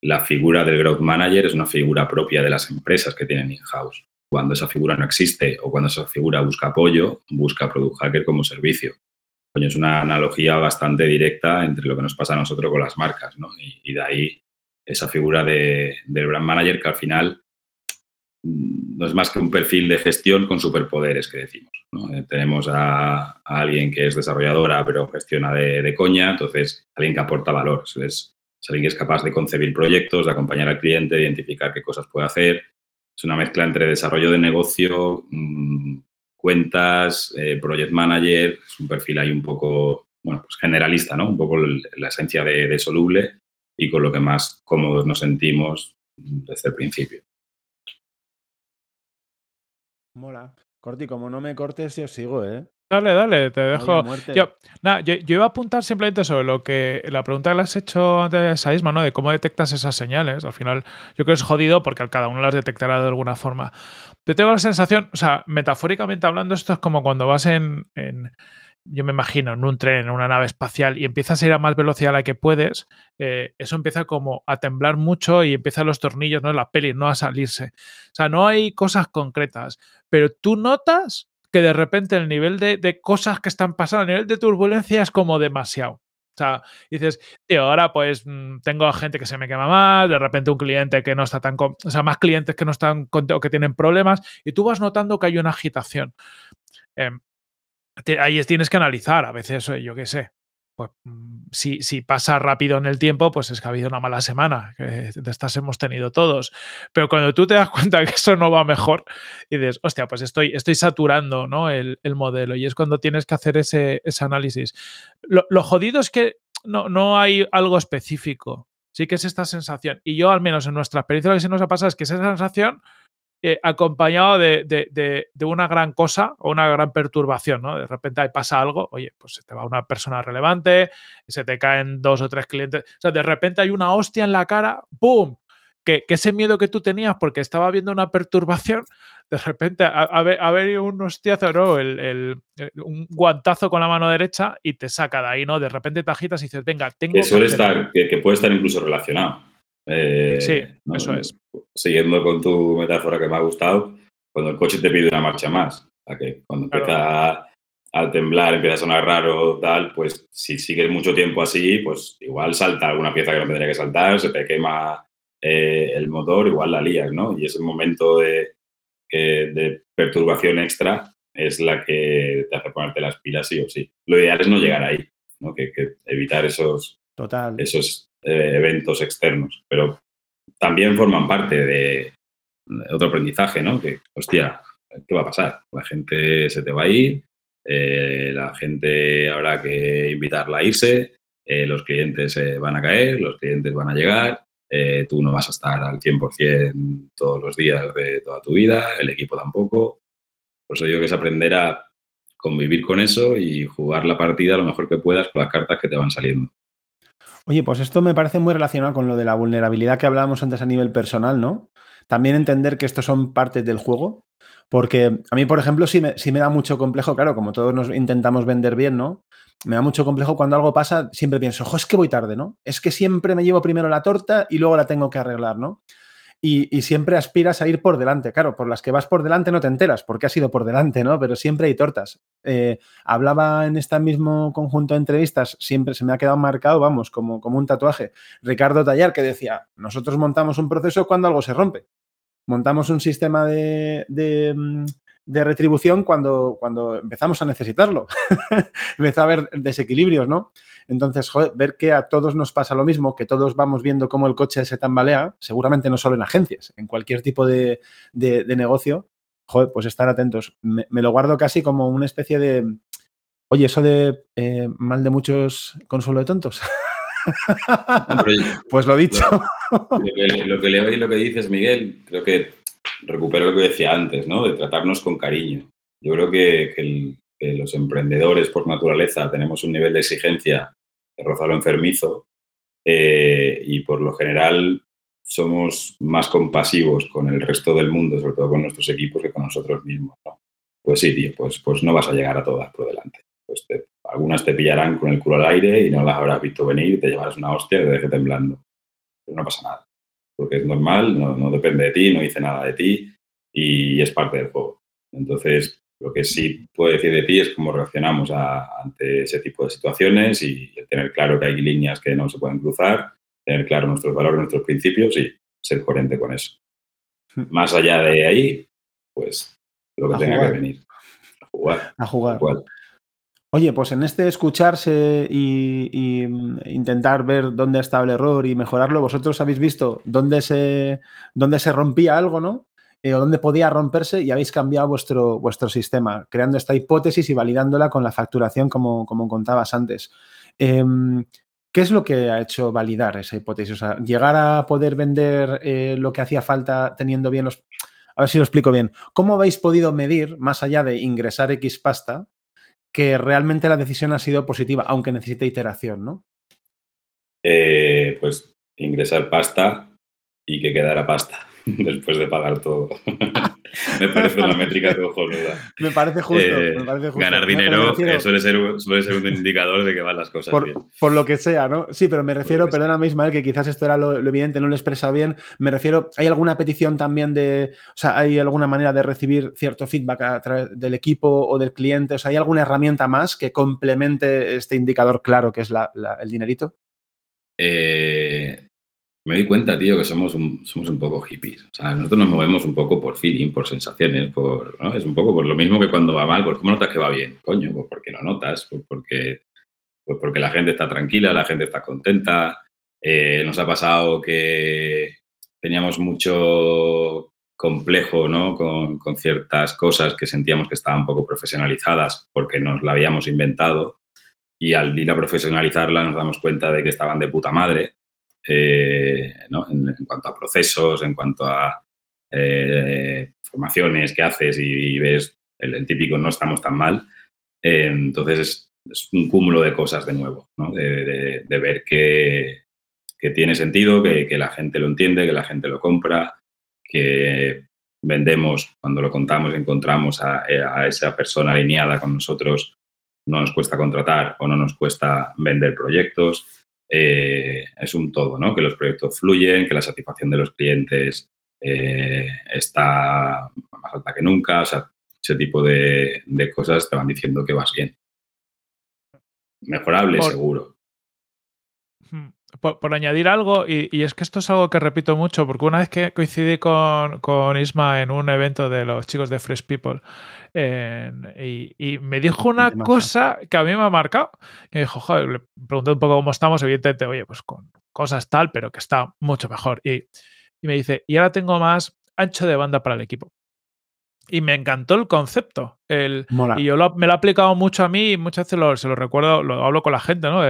La figura del growth manager es una figura propia de las empresas que tienen in-house. Cuando esa figura no existe o cuando esa figura busca apoyo, busca Product Hacker como servicio. Es una analogía bastante directa entre lo que nos pasa a nosotros con las marcas, ¿no? Y, de ahí esa figura de, del brand manager que al final no es más que un perfil de gestión con superpoderes que decimos. Eh, tenemos a, alguien que es desarrolladora pero gestiona de, coña, entonces alguien que aporta valor, es, alguien que es capaz de concebir proyectos, de acompañar al cliente, de identificar qué cosas puede hacer. Es una mezcla entre desarrollo de negocio, mm, cuentas, eh, project manager, es un perfil ahí un poco, bueno, pues generalista, ¿no? Un poco la esencia de, de soluble y con lo que más cómodos nos sentimos desde el principio. Mola. Corti, como no me cortes, yo sigo, ¿eh? Dale, dale, te dejo. Yo, yo, iba a apuntar simplemente sobre lo que la pregunta que le has hecho antes a Isma, ¿no? De cómo detectas esas señales. Al final, yo creo que es jodido porque cada uno las detectará de alguna forma. Yo tengo la sensación, o sea, metafóricamente hablando, esto es como cuando vas en yo me imagino, en un tren, en una nave espacial, y empiezas a ir a más velocidad a la que puedes, eh, eso empieza como a temblar mucho y empiezan los tornillos, ¿no? La peli, no a salirse. O sea, no hay cosas concretas, pero tú notas que de repente el nivel de, cosas que están pasando, el nivel de turbulencia es como demasiado. O sea, dices, tío, ahora pues mm, tengo gente que se me quema más, de repente un cliente que no está tan, o sea, más clientes que no están o que tienen problemas, y tú vas notando que hay una agitación. Em, ahí tienes que analizar, a veces, yo qué sé, pues, mm, si, si, pasa rápido en el tiempo, pues es que ha habido una mala semana, que de estas hemos tenido todos. Pero cuando tú te das (laughs) cuenta que eso no va mejor y dices, hostia, pues estoy, estoy saturando ¿no? el, modelo y es cuando tienes que hacer ese, ese análisis. Lo, lo, jodido es que no, no hay algo específico, sí que es esta sensación. Y yo, al menos en nuestra experiencia, lo que se nos ha pasado es que esa sensación eh, acompañado de, una gran cosa o una gran perturbación, ¿no? De repente ahí pasa algo, oye, pues se te va una persona relevante, se te caen dos o tres clientes, o sea, de repente hay una hostia en la cara, ¡boom! Que, ese miedo que tú tenías porque estaba viendo una perturbación, de repente ha ver un hostiazo, ¿no? El, un guantazo con la mano derecha y te saca de ahí, ¿no? De repente te agitas y dices, venga, tengo que suele estar, que, puede estar incluso relacionado. Eh, sí, eso es. Siguiendo con tu metáfora que me ha gustado, cuando el coche te pide una marcha más, que cuando empieza a temblar, empieza a sonar raro, tal, pues si sigues mucho tiempo así, pues igual salta alguna pieza que no tendría que saltar, se te quema eh, el motor, igual la lías, ¿no? Y ese momento de, de perturbación extra es la que te hace ponerte las pilas sí o sí. Lo ideal es no llegar ahí, ¿no? Que, evitar esos, Total. esos eh, eventos externos, pero también forman parte de, otro aprendizaje, ¿no? Que, hostia, ¿qué va a pasar? La gente se te va a ir, eh, la gente habrá que invitarla a irse, eh, los clientes van a caer, los clientes van a llegar, tú no vas a estar al 100% todos los días de toda tu vida, el equipo tampoco. Por eso digo que es aprender a convivir con eso y jugar la partida lo mejor que puedas con las cartas que te van saliendo. Oye, pues esto me parece muy relacionado con lo de la vulnerabilidad que hablábamos antes a nivel personal, ¿no? También entender que estos son partes del juego, porque a mí, por ejemplo, sí me, me da mucho complejo, claro, como todos nos intentamos vender bien, ¿no? me da mucho complejo cuando algo pasa, siempre pienso, ojo, es que voy tarde, ¿no? Es que siempre me llevo primero la torta y luego la tengo que arreglar, ¿no? Y, siempre aspiras a ir por delante. Claro, por las que vas por delante no te enteras, porque has ido por delante, ¿no? Pero siempre hay tortas. Eh, hablaba en este mismo conjunto de entrevistas, siempre se me ha quedado marcado, vamos, como, como un tatuaje. Ricardo Tallar, que decía, nosotros montamos un proceso cuando algo se rompe. Montamos un sistema de, mm, de retribución cuando, cuando empezamos a necesitarlo. (laughs) Empezó a haber desequilibrios, ¿no? Entonces, joder, ver que a todos nos pasa lo mismo, que todos vamos viendo cómo el coche se tambalea, seguramente no solo en agencias, en cualquier tipo de, negocio, joder, pues estar atentos. Me, lo guardo casi como una especie de, oye, eso de eh, mal de muchos, consuelo de tontos. (laughs) pues lo dicho. Lo, que, lo que leo y lo que dices, Miguel, creo que recupero lo que decía antes, ¿no? De tratarnos con cariño. Yo creo que, los emprendedores por naturaleza tenemos un nivel de exigencia de rozalo enfermizo eh, y por lo general somos más compasivos con el resto del mundo, sobre todo con nuestros equipos, que con nosotros mismos. Pues sí, tío, pues, pues no vas a llegar a todas por delante. Pues algunas te pillarán con el culo al aire y no las habrás visto venir, te llevarás una hostia y te deje temblando. Pero no pasa nada porque es normal, no, depende de ti, no dice nada de ti y es parte del juego. Entonces, lo que sí puedo decir de ti es cómo reaccionamos ante ese tipo de situaciones y tener claro que hay líneas que no se pueden cruzar, tener claro nuestros valores, nuestros principios y ser coherente con eso. Hmm. Más allá de ahí, pues lo que tenga que venir. A jugar. A jugar. Oye, pues en este escucharse y, intentar ver dónde estaba el error y mejorarlo, vosotros habéis visto dónde se, dónde se rompía algo, ¿no? Eh, o dónde podía romperse y habéis cambiado vuestro, vuestro sistema, creando esta hipótesis y validándola con la facturación, como, como contabas antes. Em, ¿Qué es lo que ha hecho validar esa hipótesis? O sea, llegar a poder vender eh, lo que hacía falta teniendo bien los... A ver si lo explico bien. ¿Cómo habéis podido medir, más allá de ingresar X pasta, que realmente la decisión ha sido positiva, aunque necesite iteración, ¿no? Eh, pues ingresar pasta y que quedara pasta (laughs) después de pagar todo. (laughs) me parece una métrica cojonuda. Me parece justo, eh, me parece justo. Ganar dinero eh, suele, ser, un indicador de que van las cosas por, bien. Por lo que sea, ¿no? Sí, pero me refiero, perdóname Ismael, que quizás esto era lo, evidente, no lo he expresado bien. Me refiero, ¿hay alguna petición también de, o sea, hay alguna manera de recibir cierto feedback a través del equipo o del cliente? O sea, ¿hay alguna herramienta más que complemente este indicador claro que es el dinerito? Eh, me doy cuenta, tío, que somos un, somos un poco hippies. O sea, nosotros nos movemos un poco por feeling, por sensaciones, por. Es un poco por lo mismo que cuando va mal, pues ¿cómo notas que va bien? Coño, pues porque lo notas, pues porque, pues porque la gente está tranquila, la gente está contenta. Eh, nos ha pasado que teníamos mucho complejo, ¿no? Con, con ciertas cosas que sentíamos que estaban poco profesionalizadas porque nos la habíamos inventado y al ir a profesionalizarla nos damos cuenta de que estaban de puta madre eh, en, cuanto a procesos, en cuanto a eh, formaciones que haces y, ves el, típico no estamos tan mal. Eh, entonces es, un cúmulo de cosas de nuevo, de, ver que, tiene sentido, que, la gente lo entiende, que la gente lo compra, que vendemos, cuando lo contamos, encontramos a esa persona alineada con nosotros, no nos cuesta contratar o no nos cuesta vender proyectos. Eh, es un todo, ¿no? Que los proyectos fluyen, que la satisfacción de los clientes eh, está más alta que nunca. O sea, ese tipo de, cosas te van diciendo que vas bien. Mejorable, seguro. Por, añadir algo, y, es que esto es algo que repito mucho, porque una vez que coincidí con, con Isma en un evento de los chicos de Fresh People, y, me dijo una cosa que a mí me ha marcado. Que dijo, joder, le pregunté un poco cómo estamos, evidentemente, oye, pues con cosas tal, pero que está mucho mejor. Y, me dice, y ahora tengo más ancho de banda para el equipo. Y me encantó el concepto. El, y yo me lo he aplicado mucho a mí y muchas veces se lo recuerdo, lo hablo con la gente, ¿no?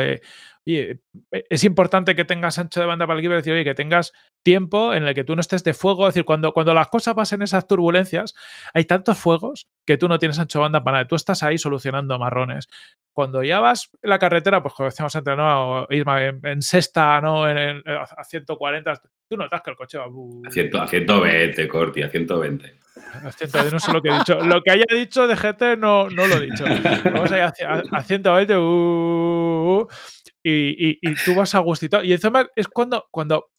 Oye, es importante que tengas ancho de banda para el equipo, decir, oye, que tengas tiempo en el que tú no estés de fuego. Es decir, cuando, cuando las cosas pasen esas turbulencias, hay tantos fuegos que tú no tienes ancho de banda para nada. Tú estás ahí solucionando marrones. Cuando ya vas en la carretera, pues como decíamos antes, ¿no? en, sexta, ¿no? En, a 140, tú notas que el coche va... A, 120, Corti, a 120. A 120, no sé lo que he dicho. Lo que haya dicho de GT no, no lo he dicho. (laughs) Vamos a a, 120, uh, y, y, tú vas a gustito. Y encima es cuando, cuando,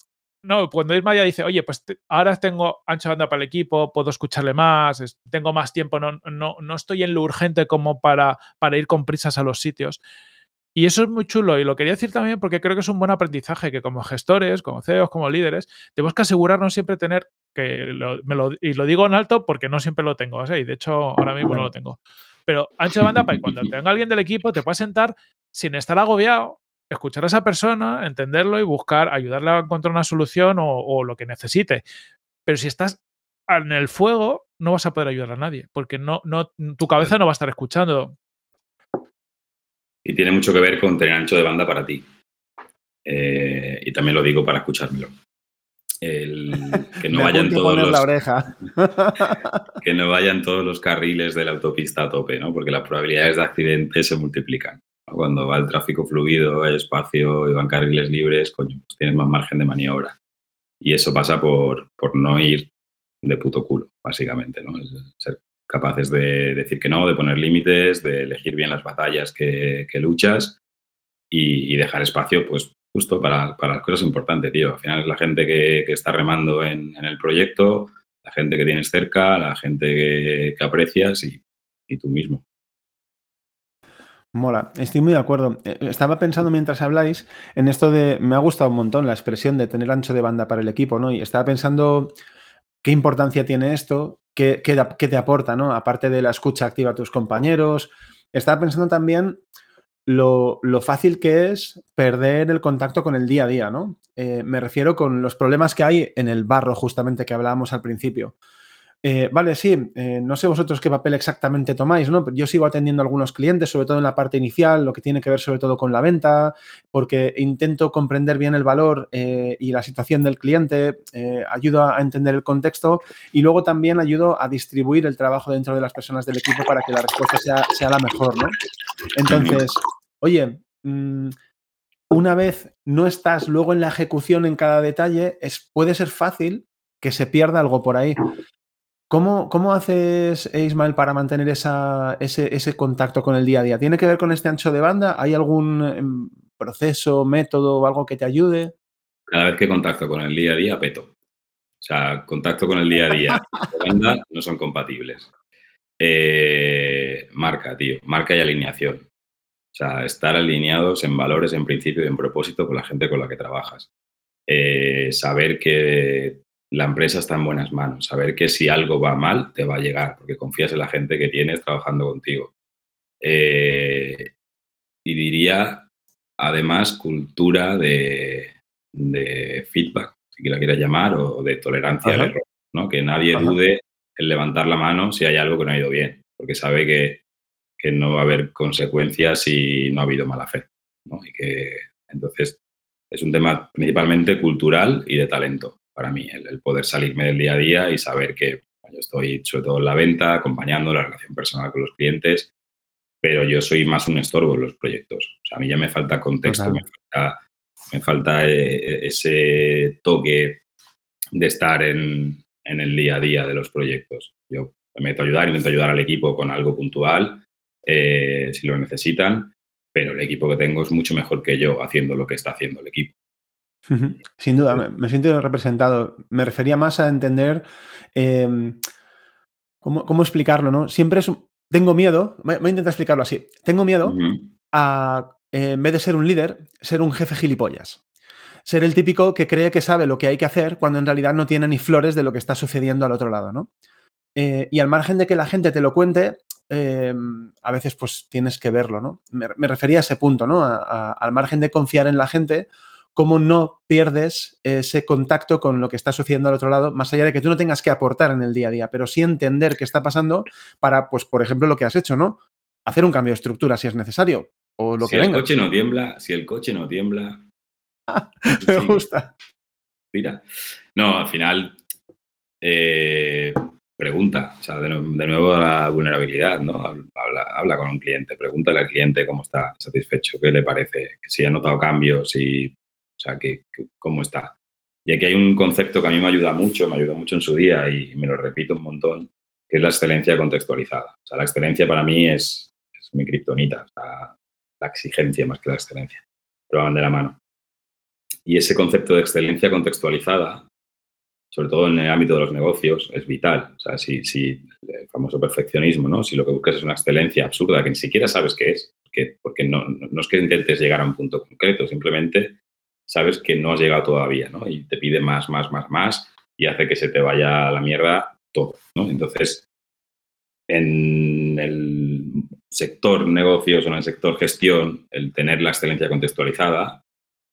no, cuando Isma ya dice, oye, pues ahora tengo ancha banda para el equipo, puedo escucharle más, tengo más tiempo, no, no, no estoy en lo urgente como para, para ir con prisas a los sitios. Y eso es muy chulo y lo quería decir también porque creo que es un buen aprendizaje que como gestores, como CEOs, como líderes, tenemos que asegurarnos siempre tener, que me lo, y lo digo en alto porque no siempre lo tengo, y de hecho ahora mismo no lo tengo. Pero ancho de banda para que cuando tenga alguien del equipo te puedas sentar sin estar agobiado escuchar a esa persona, entenderlo y buscar, ayudarle a encontrar una solución o, lo que necesite. Pero si estás en el fuego, no vas a poder ayudar a nadie, porque no, no, tu cabeza no va a estar escuchando. Y tiene mucho que ver con tener ancho de banda para ti. Eh, y también lo digo para escuchármelo. (laughs) que no vayan todos los, (laughs) que no vayan todos los carriles de la autopista a tope, ¿no? Porque las probabilidades de accidente se multiplican. Cuando va el tráfico fluido, hay espacio y van carriles libres, coño, pues tienes más margen de maniobra. Y eso pasa por, por no ir de puto culo, básicamente, ¿no? ser capaces de decir que no, de poner límites, de elegir bien las batallas que, luchas y, dejar espacio, pues, justo para, para, las cosas importantes, tío. Al final es la gente que, está remando en, el proyecto, la gente que tienes cerca, la gente que, aprecias y tú mismo. Mola, estoy muy de acuerdo. Eh, estaba pensando mientras habláis en esto de, me ha gustado un montón la expresión de tener ancho de banda para el equipo, ¿no? Y estaba pensando qué importancia tiene esto, qué, te aporta, ¿no? Aparte de la escucha activa a tus compañeros. Estaba pensando también lo, fácil que es perder el contacto con el día a día, ¿no? Eh, me refiero con los problemas que hay en el barro, justamente que hablábamos al principio. Eh, vale, sí, eh, no sé vosotros qué papel exactamente tomáis, ¿no? Yo sigo atendiendo a algunos clientes, sobre todo en la parte inicial, lo que tiene que ver sobre todo con la venta, porque intento comprender bien el valor eh, y la situación del cliente, ayudo a entender el contexto y luego también ayudo a distribuir el trabajo dentro de las personas del equipo para que la respuesta sea, la mejor, ¿no? Entonces, oye, mm, una vez no estás luego en la ejecución en cada detalle, es, puede ser fácil que se pierda algo por ahí. ¿Cómo, haces, Ismael, para mantener ese, contacto con el día a día? ¿Tiene que ver con este ancho de banda? ¿Hay algún em, proceso, método o algo que te ayude? Cada vez que contacto con el día a día, peto. O sea, contacto con el día a día (laughs) y banda no son compatibles. Eh, marca, tío, marca y alineación. O sea, estar alineados en valores, en principio y en propósito con la gente con la que trabajas. Eh, saber que la empresa está en buenas manos. Saber que si algo va mal, te va a llegar, porque confías en la gente que tienes trabajando contigo. Eh, y diría, además, cultura de, feedback, si la quieras llamar, o de tolerancia al error. ¿no? Que nadie dude en levantar la mano si hay algo que no ha ido bien, porque sabe que, no va a haber consecuencias si no ha habido mala fe. Y que entonces es un tema principalmente cultural y de talento para mí, el, poder salirme del día a día y saber que yo estoy sobre todo en la venta, acompañando la relación personal con los clientes, pero yo soy más un estorbo en los proyectos. O sea, a mí ya me falta contexto, me falta, eh, ese toque de estar en, en el día a día de los proyectos. Yo me meto a ayudar, intento ayudar al equipo con algo puntual, eh, si lo necesitan, pero el equipo que tengo es mucho mejor que yo haciendo lo que está haciendo el equipo. Sin duda, me, siento representado. Me refería más a entender em, cómo, explicarlo, ¿no? Siempre es. Tengo miedo, voy a intentar explicarlo así. Tengo miedo a, en vez de ser un líder, ser un jefe gilipollas ser el típico que cree que sabe lo que hay que hacer cuando en realidad no tiene ni flores de lo que está sucediendo al otro lado, ¿no? Eh, y al margen de que la gente te lo cuente, em, a veces pues tienes que verlo, ¿no? Me, refería a ese punto, ¿no? al margen de confiar en la gente, cómo no pierdes ese contacto con lo que está sucediendo al otro lado, más allá de que tú no tengas que aportar en el día a día, pero sí entender qué está pasando para, pues, por ejemplo, lo que has hecho, ¿no? Hacer un cambio de estructura si es necesario. O lo si que el coche no tiembla, si el coche no tiembla, (laughs) Me gusta. Mira. No, al final, eh, pregunta, o sea, de, nuevo la vulnerabilidad, ¿no? Habla, con un cliente, pregúntale al cliente cómo está satisfecho, qué le parece, si ha notado cambios, si, o sea, que, cómo está. Y aquí hay un concepto que a mí me ayuda mucho, me ayuda mucho en su día y me lo repito un montón, que es la excelencia contextualizada. O sea, la excelencia para mí es, es mi kriptonita, la exigencia más que la excelencia, pero van de la mano. Y ese concepto de excelencia contextualizada, sobre todo en el ámbito de los negocios, es vital. O sea, si, si el famoso perfeccionismo, ¿no? Si lo que buscas es una excelencia absurda que ni siquiera sabes qué es, que, porque no, no, es que intentes llegar a un punto concreto, simplemente sabes que no has llegado todavía, ¿no? Y te pide más, más, más, más y hace que se te vaya a la mierda todo, ¿no? Entonces, en el sector negocios o en el sector gestión, el tener la excelencia contextualizada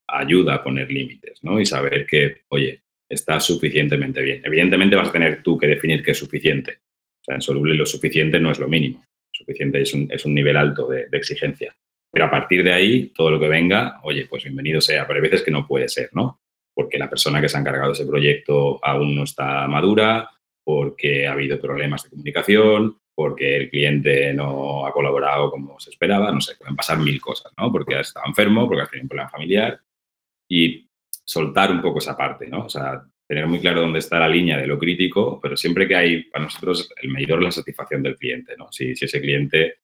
ayuda a poner límites, ¿no? Y saber que, oye, está suficientemente bien. Evidentemente vas a tener tú que definir qué es suficiente. O sea, en soluble lo suficiente no es lo mínimo. Suficiente es un, es un nivel alto de, exigencia. Pero a partir de ahí, todo lo que venga, oye, pues bienvenido sea. Pero hay veces que no puede ser, ¿no? Porque la persona que se ha encargado de ese proyecto aún no está madura, porque ha habido problemas de comunicación, porque el cliente no ha colaborado como se esperaba, no sé, pueden pasar mil cosas, ¿no? Porque ha estado enfermo, porque ha tenido un problema familiar, y soltar un poco esa parte, ¿no? O sea, tener muy claro dónde está la línea de lo crítico, pero siempre que hay, para nosotros, el medidor es la satisfacción del cliente, ¿no? Si, si ese cliente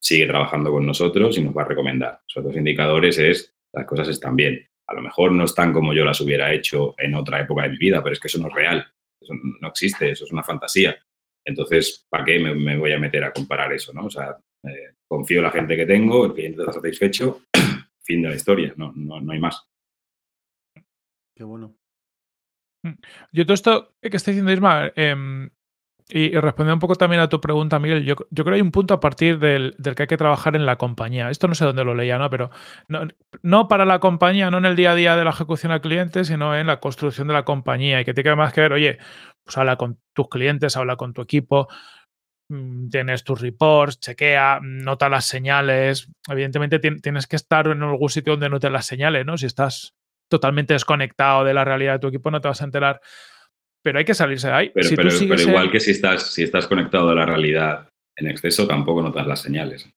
sigue trabajando con nosotros y nos va a recomendar. Los otros indicadores es, las cosas están bien. A lo mejor no están como yo las hubiera hecho en otra época de mi vida, pero es que eso no es real. Eso no existe, eso es una fantasía. Entonces, ¿para qué me, voy a meter a comparar eso? ¿no? O sea, eh, confío en la gente que tengo, el cliente está satisfecho, (clears throat) fin de la historia, no, no, no hay más. Qué bueno. Yo todo esto que está diciendo Isma, em, y, respondiendo un poco también a tu pregunta, Miguel, yo, creo que hay un punto a partir del, que hay que trabajar en la compañía. Esto no sé dónde lo leía, ¿no? Pero no, para la compañía, no en el día a día de la ejecución al cliente, sino en la construcción de la compañía. Y que tiene más que ver, oye, pues habla con tus clientes, habla con tu equipo, mm, tienes tus reports, chequea, nota las señales. Evidentemente tienes que estar en algún sitio donde notes las señales, ¿no? Si estás totalmente desconectado de la realidad de tu equipo, no te vas a enterar. Pero hay que salirse de ahí. Pero, igual que si estás, si estás conectado a la realidad en exceso, tampoco notas las señales.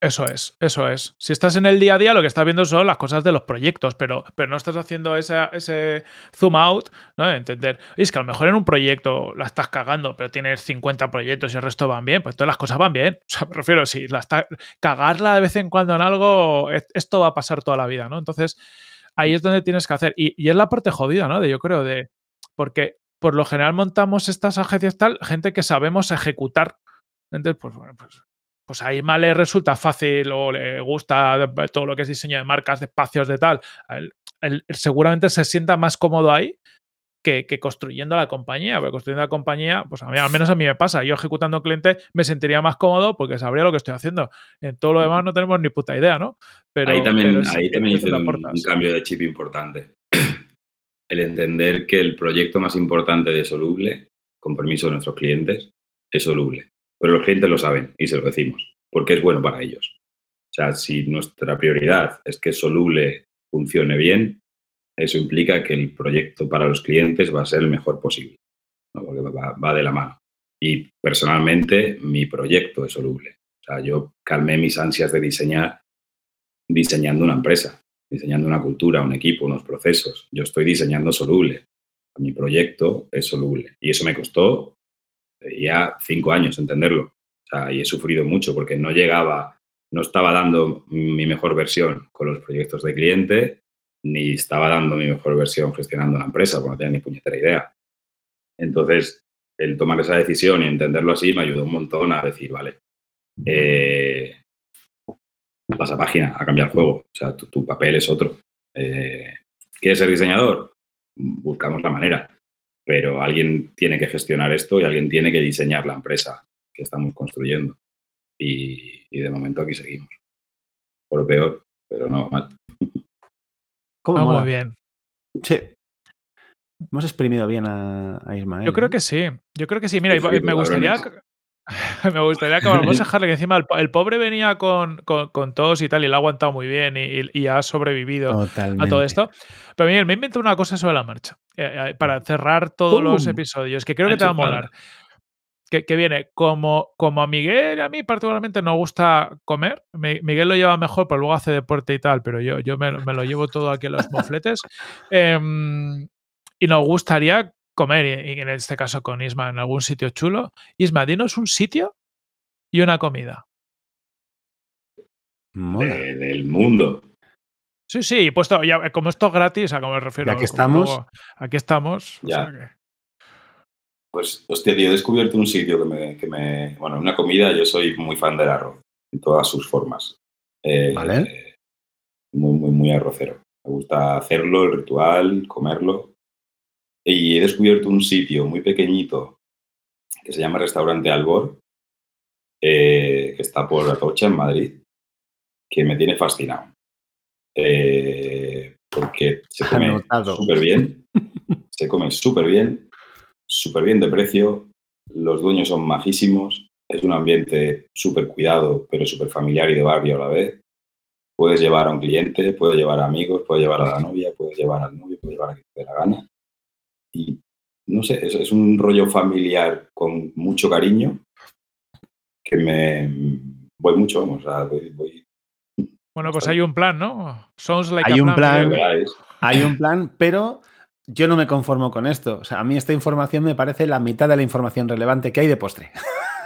Eso es, eso es. Si estás en el día a día, lo que estás viendo son las cosas de los proyectos, pero, pero no estás haciendo ese zoom out, ¿no? entender, es que a lo mejor en un proyecto la estás cagando, pero tienes 50 proyectos y el resto van bien, pues todas las cosas van bien. (laughs) O sea, me refiero, si la cagarla de vez en cuando en algo, esto va a pasar toda la vida, ¿no? Entonces, ahí es donde tienes que hacer. Y, es la parte jodida, ¿no? De yo creo, de. Porque por lo general montamos estas agencias tal, gente que sabemos ejecutar. Entonces, pues bueno, pues, pues ahí mal le resulta fácil o le gusta todo lo que es diseño de marcas, de espacios, de tal. seguramente se sienta más cómodo ahí que, construyendo la compañía. Porque construyendo la compañía, pues a mí, al menos a mí me pasa. Yo ejecutando cliente me sentiría más cómodo porque sabría lo que estoy haciendo. En todo lo demás no tenemos ni puta idea, ¿no? Pero, ahí también, ahí también hice un, cambio de chip importante. El entender que el proyecto más importante de Soluble, con permiso de nuestros clientes, es Soluble. Pero los clientes lo saben y se lo decimos, porque es bueno para ellos. O sea, si nuestra prioridad es que Soluble funcione bien, eso implica que el proyecto para los clientes va a ser el mejor posible, porque va, de la mano. Y personalmente, mi proyecto es soluble. O sea, yo calmé mis ansias de diseñar diseñando una empresa, diseñando una cultura, un equipo, unos procesos. Yo estoy diseñando soluble. mi proyecto es soluble. Y eso me costó ya cinco años entenderlo. O sea, y he sufrido mucho porque no llegaba, no estaba dando mi mejor versión con los proyectos de cliente, ni estaba dando mi mejor versión gestionando la empresa, porque no tenía ni puñetera idea. Entonces, el tomar esa decisión y entenderlo así me ayudó un montón a decir, vale, eh, pasa página, a cambiar el juego. O sea, tu, papel es otro. Eh, ¿Quieres ser diseñador? Buscamos la manera. Pero alguien tiene que gestionar esto y alguien tiene que diseñar la empresa que estamos construyendo. Y, de momento aquí seguimos. Por lo peor, pero no mal. ¿Cómo Muy bien. Sí. Hemos exprimido bien a, Ismael. Yo creo que sí. Yo creo que sí. Mira, me gustaría (laughs) me gustaría que vamos a (laughs) dejarle que encima el, pobre venía con, con, tos y tal, y lo ha aguantado muy bien y, ha sobrevivido a todo esto. Pero mira, me inventado una cosa sobre la marcha eh, eh, para cerrar todos los episodios, que creo que te va a molar. Que, viene, como, como a Miguel, a mí particularmente no gusta comer. Miguel lo lleva mejor, pero luego hace deporte y tal, pero yo, yo me, lo llevo todo aquí en los mofletes. (laughs) Em, y nos gustaría comer, y en este caso con Isma, en algún sitio chulo. Isma, dinos un sitio y una comida. del mundo. Sí, sí, puesto, ya, como esto es gratis, a cómo me refiero. Aquí estamos. aquí estamos. Pues, hostia, yo he descubierto un sitio que me, Bueno, una comida, yo soy muy fan del arroz, en todas sus formas. Eh, ¿Vale? muy, muy, muy arrocero. Me gusta hacerlo, el ritual, comerlo. Y he descubierto un sitio muy pequeñito que se llama Restaurante Albor, eh, que está por Atocha, en Madrid, que me tiene fascinado. Eh, porque se come súper bien, (laughs) se come súper bien, súper bien de precio, los dueños son majísimos, es un ambiente súper cuidado, pero súper familiar y de barrio a la vez. Puedes llevar a un cliente, puedes llevar a amigos, puedes llevar a la novia, puedes llevar al novio, puedes llevar a quien te dé la gana y no sé, es, un rollo familiar con mucho cariño que me voy mucho, vamos, a voy, bueno, pues hay un plan, ¿no? Sounds like hay un plan, hay un plan, pero yo no me conformo con esto. O sea, a mí esta información me parece la mitad de la información relevante que hay de postre. (laughs)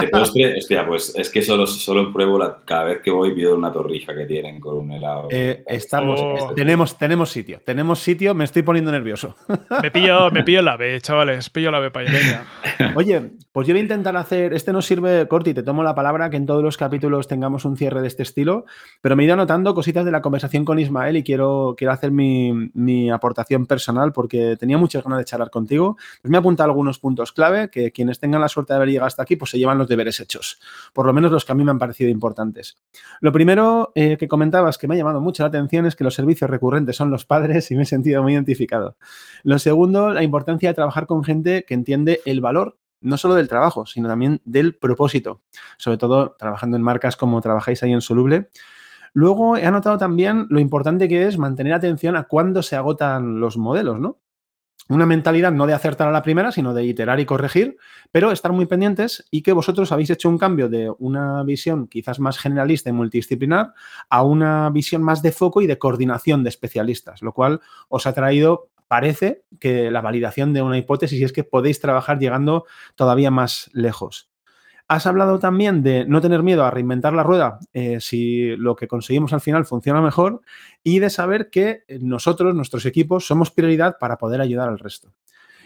De postre, hostia, pues es que solo, solo pruebo la, cada vez que voy pido una torrija que tienen con un helado. Eh, estamos, oh. tenemos, tenemos sitio, tenemos sitio, me estoy poniendo nervioso. Me pillo, me pillo la B, chavales, pillo la B para allá. Oye, pues yo voy a intentar hacer, este nos sirve, Corti, te tomo la palabra, que en todos los capítulos tengamos un cierre de este estilo, pero me he ido anotando cositas de la conversación con Ismael y quiero, quiero hacer mi, mi aportación personal porque tenía muchas ganas de charlar contigo. Pues me he apuntado algunos puntos clave que quienes tengan la suerte de haber llegado hasta aquí, pues se llevan los deberes hechos. Por lo menos los que a mí me han parecido importantes. Lo primero eh, que comentabas que me ha llamado mucho la atención es que los servicios recurrentes son los padres y me he sentido muy identificado. Lo segundo, la importancia de trabajar con gente que entiende el valor no solo del trabajo, sino también del propósito, sobre todo trabajando en marcas como trabajáis ahí en Soluble. Luego he anotado también lo importante que es mantener atención a cuándo se agotan los modelos, ¿no? Una mentalidad no de acertar a la primera, sino de iterar y corregir, pero estar muy pendientes y que vosotros habéis hecho un cambio de una visión quizás más generalista y multidisciplinar a una visión más de foco y de coordinación de especialistas, lo cual os ha traído, parece, que la validación de una hipótesis y es que podéis trabajar llegando todavía más lejos. Has hablado también de no tener miedo a reinventar la rueda eh, si lo que conseguimos al final funciona mejor y de saber que nosotros, nuestros equipos, somos prioridad para poder ayudar al resto.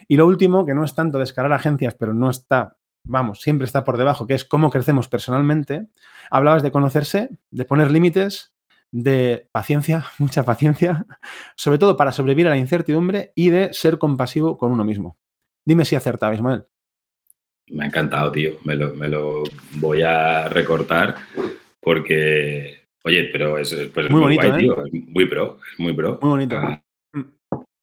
Y lo último, que no es tanto descarar agencias, pero no está, vamos, siempre está por debajo, que es cómo crecemos personalmente. Hablabas de conocerse, de poner límites, de paciencia, (laughs) mucha paciencia, sobre todo para sobrevivir a la incertidumbre y de ser compasivo con uno mismo. Dime si acertaba, Ismael. Me ha encantado, tío. Me lo, me lo voy a recortar porque, oye, pero es, pues muy, bonito, guay, ¿eh? tío. muy pro, es muy pro. Muy bonito. Ah,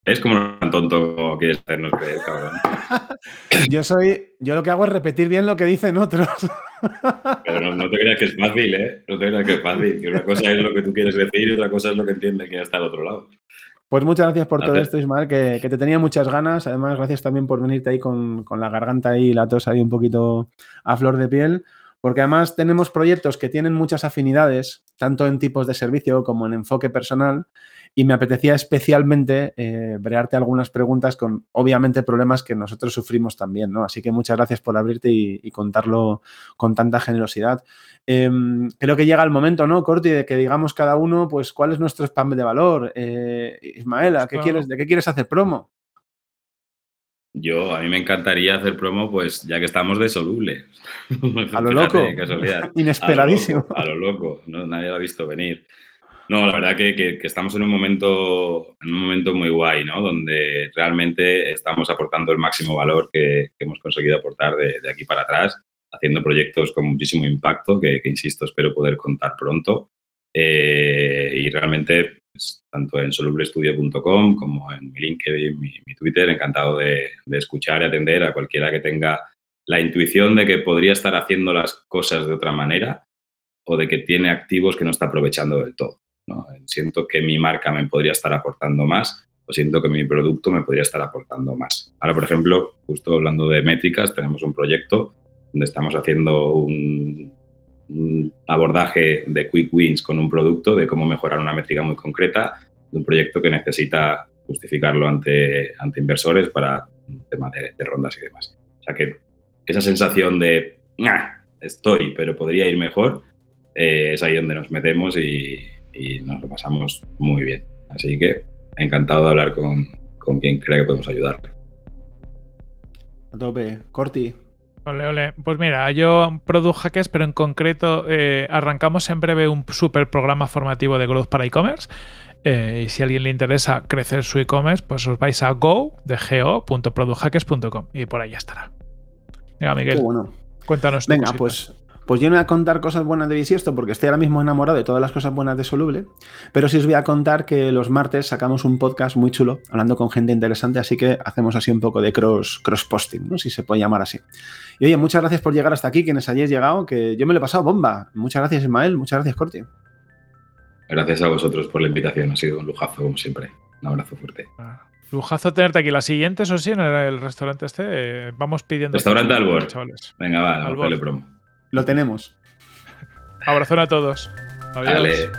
es como tan tonto como quieres hacernos creer, cabrón. (laughs) yo soy, yo lo que hago es repetir bien lo que dicen otros. (laughs) Pero no, te creas que es fácil, ¿eh? No te creas que es fácil. Que una cosa es lo que tú quieres decir y otra cosa es lo que entiende que está al otro lado. Pues muchas gracias por todo esto, Ismael, que, te tenía muchas ganas. Además, gracias también por venirte ahí con, la garganta y la tos ahí un poquito a flor de piel. porque además tenemos proyectos que tienen muchas afinidades, tanto en tipos de servicio como en enfoque personal, y me apetecía especialmente eh, brearte algunas preguntas con, obviamente, problemas que nosotros sufrimos también, ¿no? Así que muchas gracias por abrirte y, contarlo con tanta generosidad. Em, creo que llega el momento, ¿no, Corti, de que digamos cada uno, pues, cuál es nuestro spam de valor. Eh, Ismaela, ¿qué quieres, ¿de qué quieres hacer promo? Yo, a mí me encantaría hacer promo, pues ya que estamos de soluble. a lo (laughs) loco. (laughs) Inesperadísimo. A lo loco, ¿no? nadie lo ha visto venir. No, la verdad que, estamos en un momento, en un momento muy guay, ¿no? Donde realmente estamos aportando el máximo valor que, hemos conseguido aportar de, aquí para atrás, haciendo proyectos con muchísimo impacto, que, insisto, espero poder contar pronto. Eh, y realmente, pues, tanto en solublestudio.com como en mi LinkedIn, mi, mi Twitter, encantado de escuchar y atender a cualquiera que tenga la intuición de que podría estar haciendo las cosas de otra manera o de que tiene activos que no está aprovechando del todo. Siento que mi marca me podría estar aportando más o siento que mi producto me podría estar aportando más. Ahora, por ejemplo, justo hablando de métricas, tenemos un proyecto donde estamos haciendo un, abordaje de quick wins con un producto, de cómo mejorar una métrica muy concreta, de un proyecto que necesita justificarlo ante, ante inversores para un tema de, rondas y demás. O sea que esa sensación de, estoy, pero podría ir mejor, eh, es ahí donde nos metemos y, y nos lo pasamos muy bien. Así que encantado de hablar con, con quien cree que podemos ayudar. A tope. Corti. Ole, ole. Pues mira, yo Product Hackers, pero en concreto eh, arrancamos en breve un super programa formativo de growth para e-commerce. Eh, y si a alguien le interesa crecer su e-commerce, pues os vais a go de go.producthackers.com y por ahí ya estará. Venga, Miguel. bueno. Cuéntanos. Venga, pues pues yo no voy a contar cosas buenas de Bisiesto porque estoy ahora mismo enamorado de todas las cosas buenas de Soluble, pero sí os voy a contar que los martes sacamos un podcast muy chulo hablando con gente interesante, así que hacemos así un poco de cross, cross posting, ¿no? si se puede llamar así. Y oye, muchas gracias por llegar hasta aquí, quienes hayáis llegado, que yo me lo he pasado bomba. Muchas gracias, Ismael, muchas gracias, Corti. Gracias a vosotros por la invitación, ha sido un lujazo como siempre. Un abrazo fuerte. Ah, lujazo tenerte aquí. La siguiente, eso sí, en el, restaurante este, eh, vamos pidiendo... Restaurante Albor. Venga, va, Albor. promo. Lo tenemos. Abrazón a todos. Adiós. Dale.